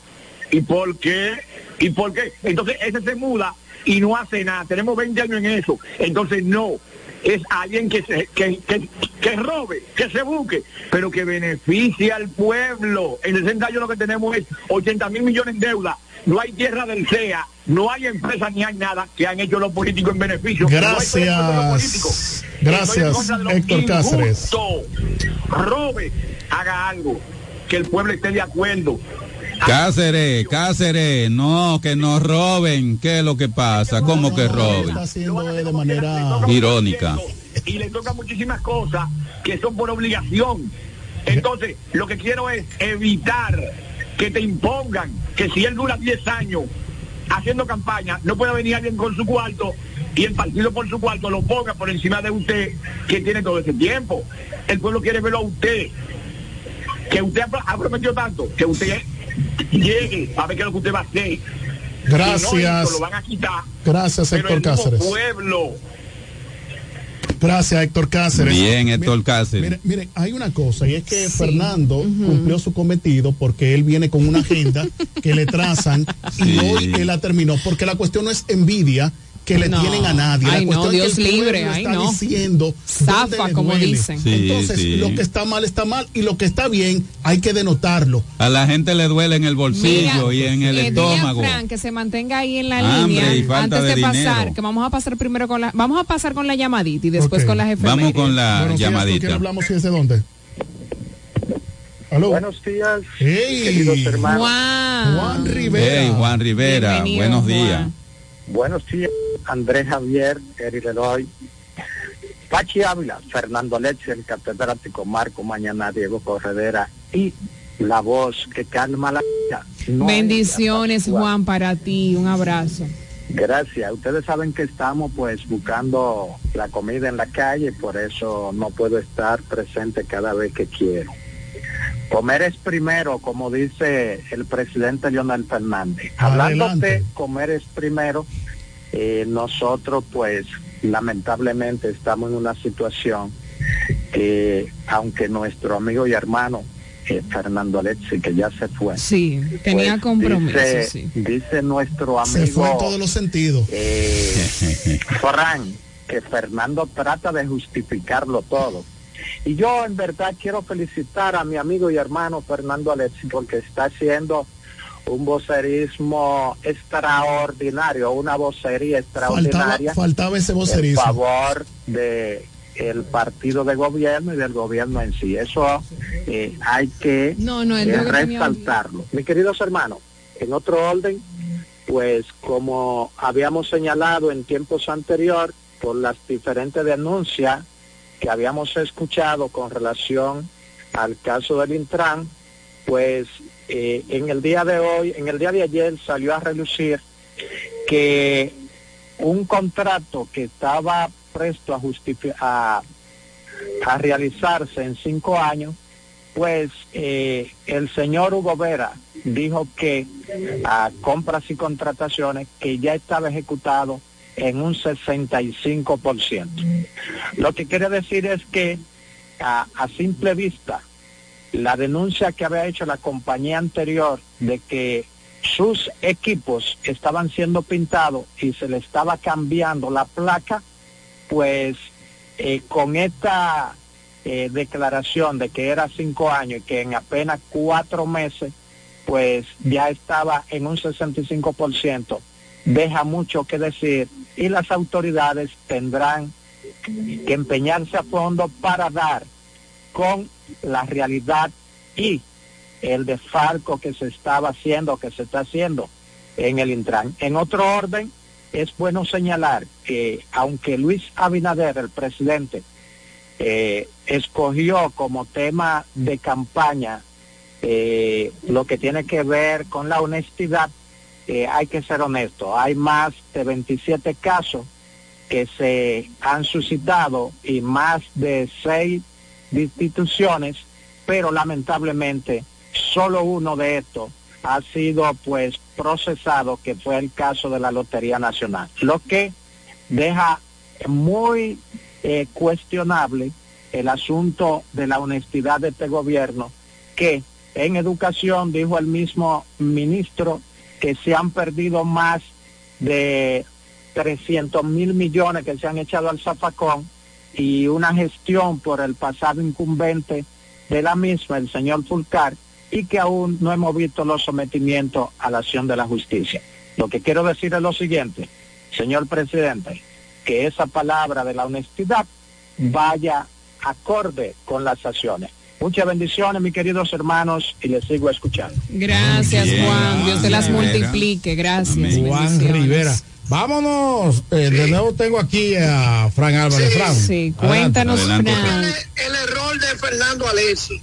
¿Y por qué? ¿Y por qué? Entonces ese se muda y no hace nada. Tenemos 20 años en eso. Entonces no. Es alguien que, se, que, que, que robe, que se busque, pero que beneficie al pueblo. En 60 años lo que tenemos es 80 mil millones en deuda. No hay tierra del CEA, no hay empresa ni hay nada que han hecho los políticos en beneficio. No hay proyectos de los. Gracias. En Gracias, de Héctor Cáceres. Robe, haga algo, que el pueblo esté de acuerdo. Cáceres, Cáceres, no, que nos roben. ¿Qué es lo que pasa? ¿Cómo que roben? Está haciendo de manera Irónica. y le toca muchísimas cosas que son por obligación. Entonces, lo que quiero es evitar que te impongan que si él dura 10 años haciendo campaña, no puede venir alguien con su cuarto y el partido por su cuarto lo ponga por encima de usted que tiene todo ese tiempo. El pueblo quiere verlo a usted. Que usted ha, ha prometido tanto, que usted llegue a ver qué es lo que usted va a hacer. Gracias. Si no, esto lo van a quitar. Gracias, pero Héctor el Cáceres. pueblo Gracias, Héctor Cáceres. Bien, Héctor Mire- Cáceres. Mire, mire, hay una cosa, y es que Fernando cumplió su cometido porque él viene con una agenda que le trazan y hoy él la terminó, porque la cuestión no es envidia que le No. tienen a nadie. Ay, la no, cuestión Dios es que el pueblo libre, ay, está no. diciendo Zafa, como duele. dicen. Sí, Entonces, sí. lo que está mal está mal y lo que está bien hay que denotarlo. A la gente le duele en el bolsillo y en el eh, estómago. Fran que se mantenga ahí en la Hambre línea y falta antes de, de pasar, dinero. que vamos a pasar primero con la, vamos a pasar con la llamadita y después Ok. con las efemérides. Vamos con la Buenos días, ¿con quién llamadita. hablamos y desde dónde? ¿Aló? Buenos días, Hey. queridos hermanos. Juan. Juan Rivera. Hey, Juan Rivera, Bienvenido, buenos Juan. Buenos días, Andrés Javier, Eri Leroy, Pachi Ávila, Fernando Leche, el catedrático Marco Mañana, Diego Corredera y la voz que calma la vida. No Bendiciones. Juan, para ti. Un abrazo. Gracias. Ustedes saben que estamos pues buscando la comida en la calle, por eso no puedo estar presente cada vez que quiero. Comer es primero, como dice el presidente Leonel Fernández. Hablando de comer es primero, eh, nosotros pues lamentablemente estamos en una situación que aunque nuestro amigo y hermano eh, Fernando Alexi, que ya se fue, Sí, tenía pues, compromiso, dice, sí. dice nuestro amigo Se fue en todos los sentidos. eh, Fran, que Fernando trata de justificarlo todo. Y yo en verdad quiero felicitar a mi amigo y hermano Fernando Alexi porque está haciendo un vocerismo extraordinario, una vocería Faltaba, extraordinaria faltaba ese en vocerismo. favor de el partido de gobierno y del gobierno en sí. Eso eh, hay que No, eh, resaltarlo. Mis queridos hermanos, en otro orden, pues como habíamos señalado en tiempos anteriores, por las diferentes denuncias que habíamos escuchado con relación al caso del Intran, pues eh, en el día de hoy, en el día de ayer salió a relucir que un contrato que estaba presto a, a, a realizarse en cinco años, pues eh, el señor Hugo Vera dijo que a compras y contrataciones que ya estaba ejecutado en un 65%. Lo que quiere decir es que a, simple vista, la denuncia que había hecho la compañía anterior de que sus equipos estaban siendo pintados y se le estaba cambiando la placa, pues eh, con esta eh, declaración de que era cinco años y que en apenas cuatro meses, pues ya estaba en un 65%, deja mucho que decir y las autoridades tendrán que empeñarse a fondo para dar con la realidad y el desfalco que se estaba haciendo, que se está haciendo en el Intran. En otro orden, es bueno señalar que aunque Luis Abinader, el presidente, eh, escogió como tema de campaña eh, lo que tiene que ver con la honestidad, eh, hay que ser honesto, hay más de 27 casos que se han suscitado y más de seis instituciones, pero lamentablemente solo uno de estos ha sido pues procesado, que fue el caso de la Lotería Nacional, lo que deja muy eh, cuestionable el asunto de la honestidad de este gobierno, que en educación dijo el mismo ministro que se han perdido más de 300 mil millones que se han echado al zafacón y una gestión por el pasado incumbente de la misma, el señor Fulcar, y que aún no hemos visto los sometimientos a la acción de la justicia. Lo que quiero decir es lo siguiente, señor presidente, que esa palabra de la honestidad vaya acorde con las acciones. Muchas bendiciones, mis queridos hermanos, y les sigo escuchando. Gracias, Bien, Juan. Dios te las Rivera. multiplique. Gracias. Juan. Rivera. Vámonos. Eh, de nuevo tengo aquí a Fran Álvarez. Fran. Sí, Adelante. cuéntanos, Adelante, Fran. el error de Fernando Alessi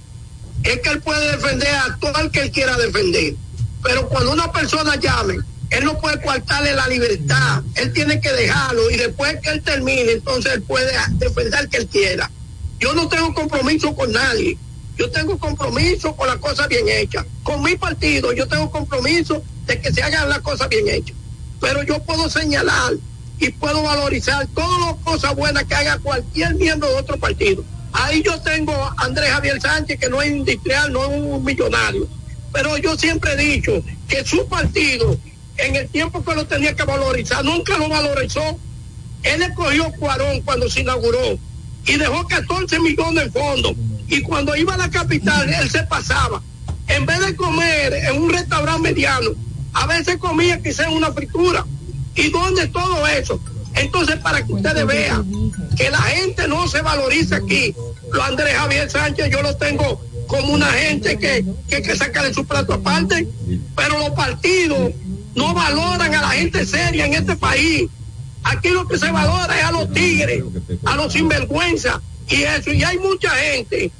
es que él puede defender a todo el que él quiera defender. Pero cuando una persona llame, él no puede coartarle la libertad. Él tiene que dejarlo y después que él termine, entonces él puede defender al que él quiera. Yo no tengo compromiso con nadie. Yo tengo compromiso con las cosas bien hechas. Con mi partido yo tengo compromiso de que se hagan las cosas bien hechas. Pero yo puedo señalar y puedo valorizar todas las cosas buenas que haga cualquier miembro de otro partido. Ahí yo tengo a Andrés Javier Sánchez, que no es industrial, no es un millonario. Pero yo siempre he dicho que su partido, en el tiempo que lo tenía que valorizar, nunca lo valorizó. Él escogió Cuarón cuando se inauguró y dejó 14 millones en fondo. Y cuando iba a la capital, él se pasaba. En vez de comer en un restaurante mediano, a veces comía quizás una fritura. ¿Y dónde todo eso? Entonces, para que ustedes vean que la gente no se valoriza aquí. Lo Andrés Javier Sánchez, yo lo tengo como una gente que, que hay que sacarle su plato aparte, pero los partidos no valoran a la gente seria en este país. Aquí lo que se valora es a los tigres, a los sinvergüenza y eso. Y hay mucha gente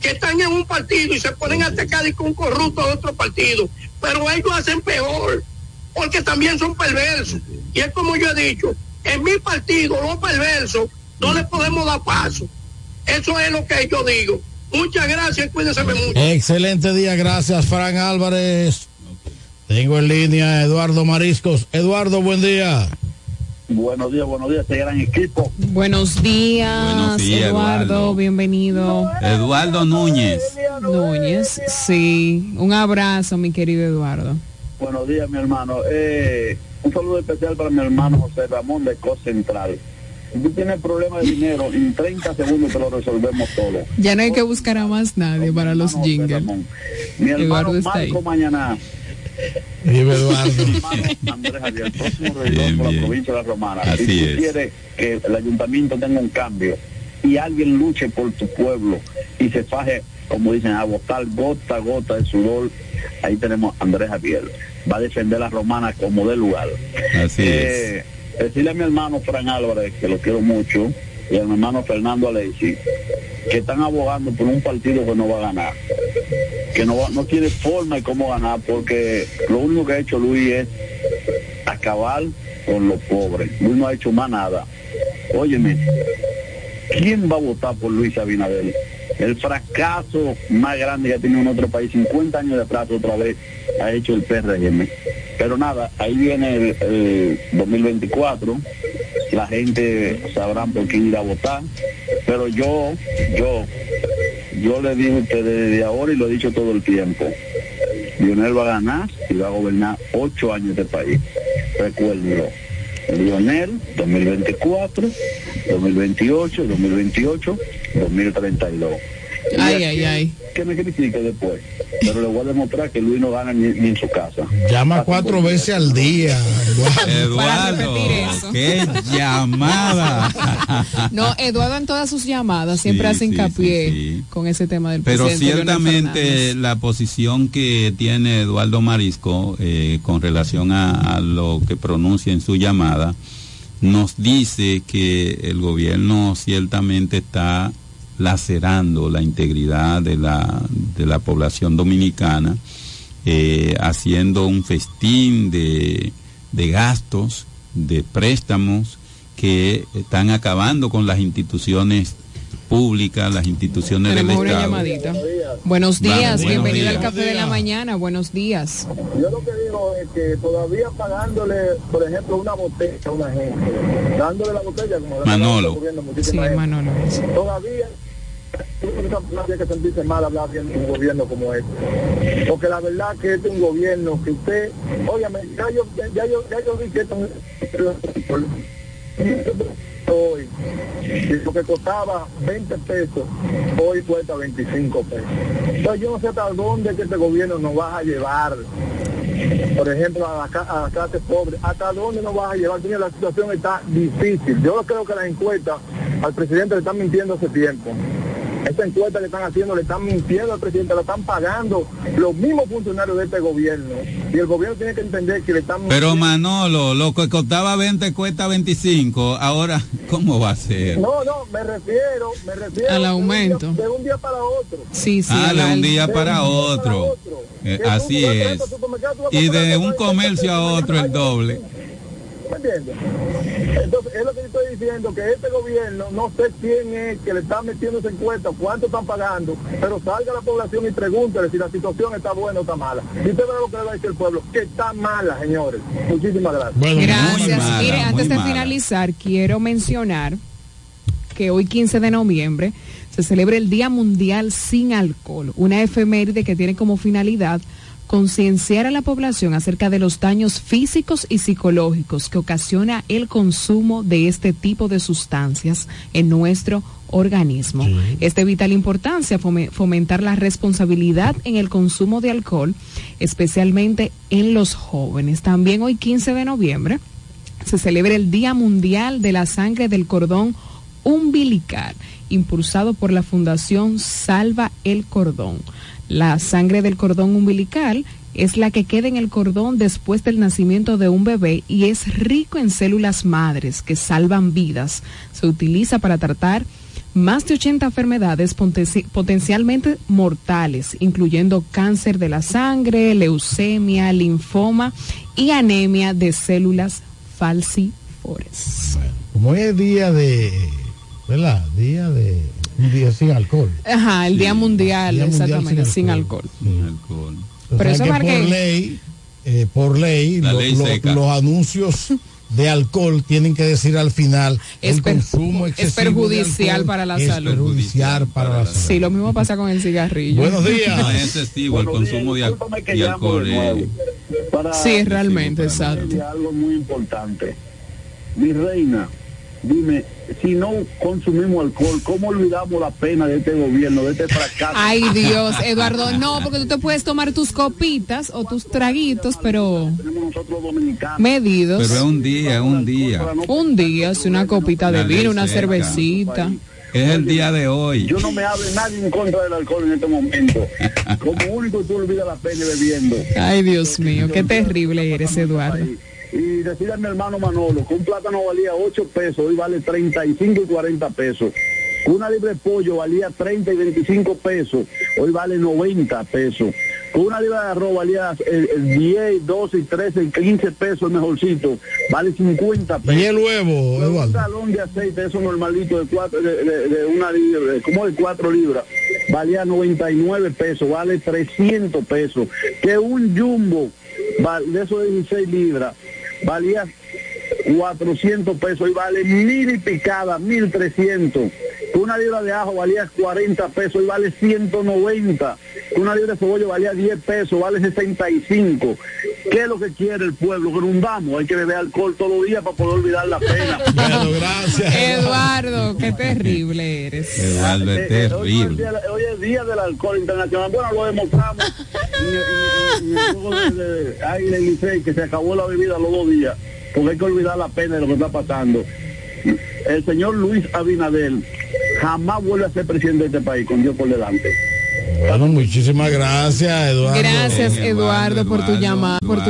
que están en un partido y se ponen a atacar y con corrupto de otro partido. Pero ellos hacen peor, porque también son perversos. Y es como yo he dicho, en mi partido los perversos no les podemos dar paso. Eso es lo que yo digo. Muchas gracias, cuídense mucho. Excelente día, gracias Fran Álvarez. Tengo en línea a Eduardo Mariscos. Eduardo, buen día. Buenos días, buenos días, este gran equipo. Buenos días, Buenos días, Eduardo. Eduardo. Bienvenido. Eduardo Núñez. Núñez, sí. Un abrazo, mi querido Eduardo. Buenos días, mi hermano. Eh, un saludo especial para mi hermano José Ramón de Cos Central. Si tú tienes problemas de dinero, en 30 segundos te lo resolvemos todo. Ya no hay que buscar a más nadie para los jingles. Mi hermano Eduardo está ahí. Marco Mañana. Dime, Eduardo. Andrés Javier, próximo regidor por la provincia de La Romana. Así si tú es. quieres que el ayuntamiento tenga un cambio y alguien luche por tu pueblo y se faje, como dicen, a botar gota a gota de sudor, ahí tenemos a Andrés Javier. Va a defender a la Romana como de lugar. Así Eh, Decirle a mi hermano Fran Álvarez, que lo quiero mucho, y a mi hermano Fernando Alexi, que están abogando por un partido que no va a ganar, que no, va- no tiene forma de cómo ganar, porque lo único que ha hecho Luis es acabar con los pobres. Luis no ha hecho más nada. Óyeme, ¿quién va a votar por Luis Abinader? El fracaso más grande que ha tenido en otro país, 50 años de atrás otra vez, ha hecho el PRM. Pero nada, ahí viene el, el 2024, la gente sabrá por quién ir a votar, pero yo, yo, yo le digo a ustedes desde ahora y lo he dicho todo el tiempo, Lionel va a ganar y va a gobernar ocho años de país. Recuérdenlo. Lionel, 2024, 2028, 2028, 2032. Ay, ay, ay. Que me critique después. Pero le voy a demostrar que Luis no gana ni, ni en su casa. Llama cuatro veces al día. Eduardo, qué llamada. No, Eduardo en todas sus llamadas siempre Sí, hace hincapié sí, sí. con ese tema del Pero presidente ciertamente la posición que tiene Eduardo Marisco eh, con relación a, a lo que pronuncia en su llamada nos dice que el gobierno ciertamente está lacerando la integridad de la, de la población dominicana eh, haciendo un festín de, de gastos, de préstamos que están acabando con las instituciones públicas, las instituciones del Tenemos una Estado. llamadita. Buenos días, Vamos, bienvenido días. al Café de la Mañana, buenos días. Yo lo que digo es que todavía pagándole, por ejemplo, una botella a una gente, dándole la botella como Manolo. Sí, gente, Manolo. Todavía no tiene que sentirse mal hablar bien de un gobierno como este. Porque la verdad que este es un gobierno que usted, óyame, ya yo, ya, ya yo, ya yo vi que esto hoy, y lo que costaba 20 pesos, hoy cuesta 25 pesos. Entonces yo no sé hasta dónde este gobierno nos va a llevar por ejemplo, a la, a la clase pobre, ¿hasta dónde nos vas a llevar? La situación está difícil. Yo creo que las encuestas al presidente le están mintiendo hace tiempo. Esa encuesta que están haciendo le están mintiendo al presidente, la están pagando los mismos funcionarios de este gobierno. Y el gobierno tiene que entender que le están Pero Manolo, lo que costaba 20 cuesta 25. Ahora, ¿cómo va a ser? No, no, me refiero, me refiero Al de un día- aumento. De un día, para otro. Sí, sí. Ah, de un día de para un día otro. Eh, así es. Y de un comercio a otro el doble. ¿Me entiendes? Entonces, es lo que yo estoy diciendo, que este gobierno, no sé quién es que le está metiendo esa encuesta, cuánto están pagando, pero salga a la población y pregúntele si la situación está buena o está mala. Y usted verá lo que le va a decir el pueblo, que está mala, señores. Muchísimas gracias. Gracias. Mire, antes de finalizar, quiero mencionar que hoy 15 de noviembre se celebra el Día Mundial sin Alcohol, una efeméride que tiene como finalidad concienciar a la población acerca de los daños físicos y psicológicos que ocasiona el consumo de este tipo de sustancias en nuestro organismo. Es de vital importancia fome- fomentar la responsabilidad en el consumo de alcohol, especialmente en los jóvenes. También hoy 15 de noviembre se celebra el Día Mundial de la Sangre del Cordón Umbilical, impulsado por la Fundación Salva el Cordón. La sangre del cordón umbilical es la que queda en el cordón después del nacimiento de un bebé y es rico en células madres que salvan vidas. Se utiliza para tratar más de 80 enfermedades potenci- potencialmente mortales, incluyendo cáncer de la sangre, leucemia, linfoma y anemia de células falciformes. Como es día de. Día de, un día sin alcohol. Ajá, el Día Mundial, Día Mundial exactamente, sin sin alcohol. O Pero sea eso que por ley, eh, por ley, lo- ley lo- los anuncios de alcohol tienen que decir al final Es el consumo es excesivo de perjudicial alcohol para la es salud. perjudicial para la salud. Sí, lo mismo pasa con el cigarrillo. Buenos días. No es excesivo el consumo de, que de alcohol. de nuevo. eh, Para Sí, realmente, para exacto. algo muy importante. Mi reina, dime, si no consumimos alcohol, ¿cómo olvidamos la pena de este gobierno, de este fracaso? Ay Dios, Eduardo, no, porque tú te puedes tomar tus copitas o tus traguitos, pero medidos. Pero es un día, un día. Un día, si una copita de vino, una seca. cervecita. Es el día de hoy. Yo no me hable nadie en contra del alcohol en este momento. Como único tú olvidas la pena bebiendo. Ay Dios mío, qué terrible eres, Eduardo. Y decirle a mi hermano Manolo que un plátano valía 8 pesos, hoy vale 35 y 40 pesos. Que Una libre de pollo valía 30 y 25 pesos, hoy vale 90 pesos. Que Una libra de arroz valía eh, eh, 10, 12, y 13, y 15 pesos el mejorcito, vale 50 pesos. ¿Y el huevo, Un Eduardo? de aceite, eso normalito de, cuatro, de, de- de una libra, como de 4 libras, valía 99 pesos, vale 300 pesos. Que un jumbo de esos de 16 libras valía 400 pesos y vale mil y picada, 1300. Que Una libra de ajo valía 40 pesos y vale 190. Que Una libra de cebolla valía 10 pesos, vale 65. ¿Qué es lo que quiere el pueblo? Que hundamos. Hay que beber alcohol todos los días para poder olvidar la pena. Bueno, gracias. Eduardo, qué terrible eres. Eduardo es Hoy es, terrible. día, hoy es día del alcohol internacional. Bueno, lo demostramos en, el juego de, de Águila y Licey, que se acabó la bebida los dos días, porque hay que olvidar la pena de lo que está pasando. El señor Luis Abinadel jamás vuelve a ser presidente de este país, con Dios por delante. Bueno, muchísimas gracias, Eduardo. Gracias, Eduardo, por tu llamada, por tu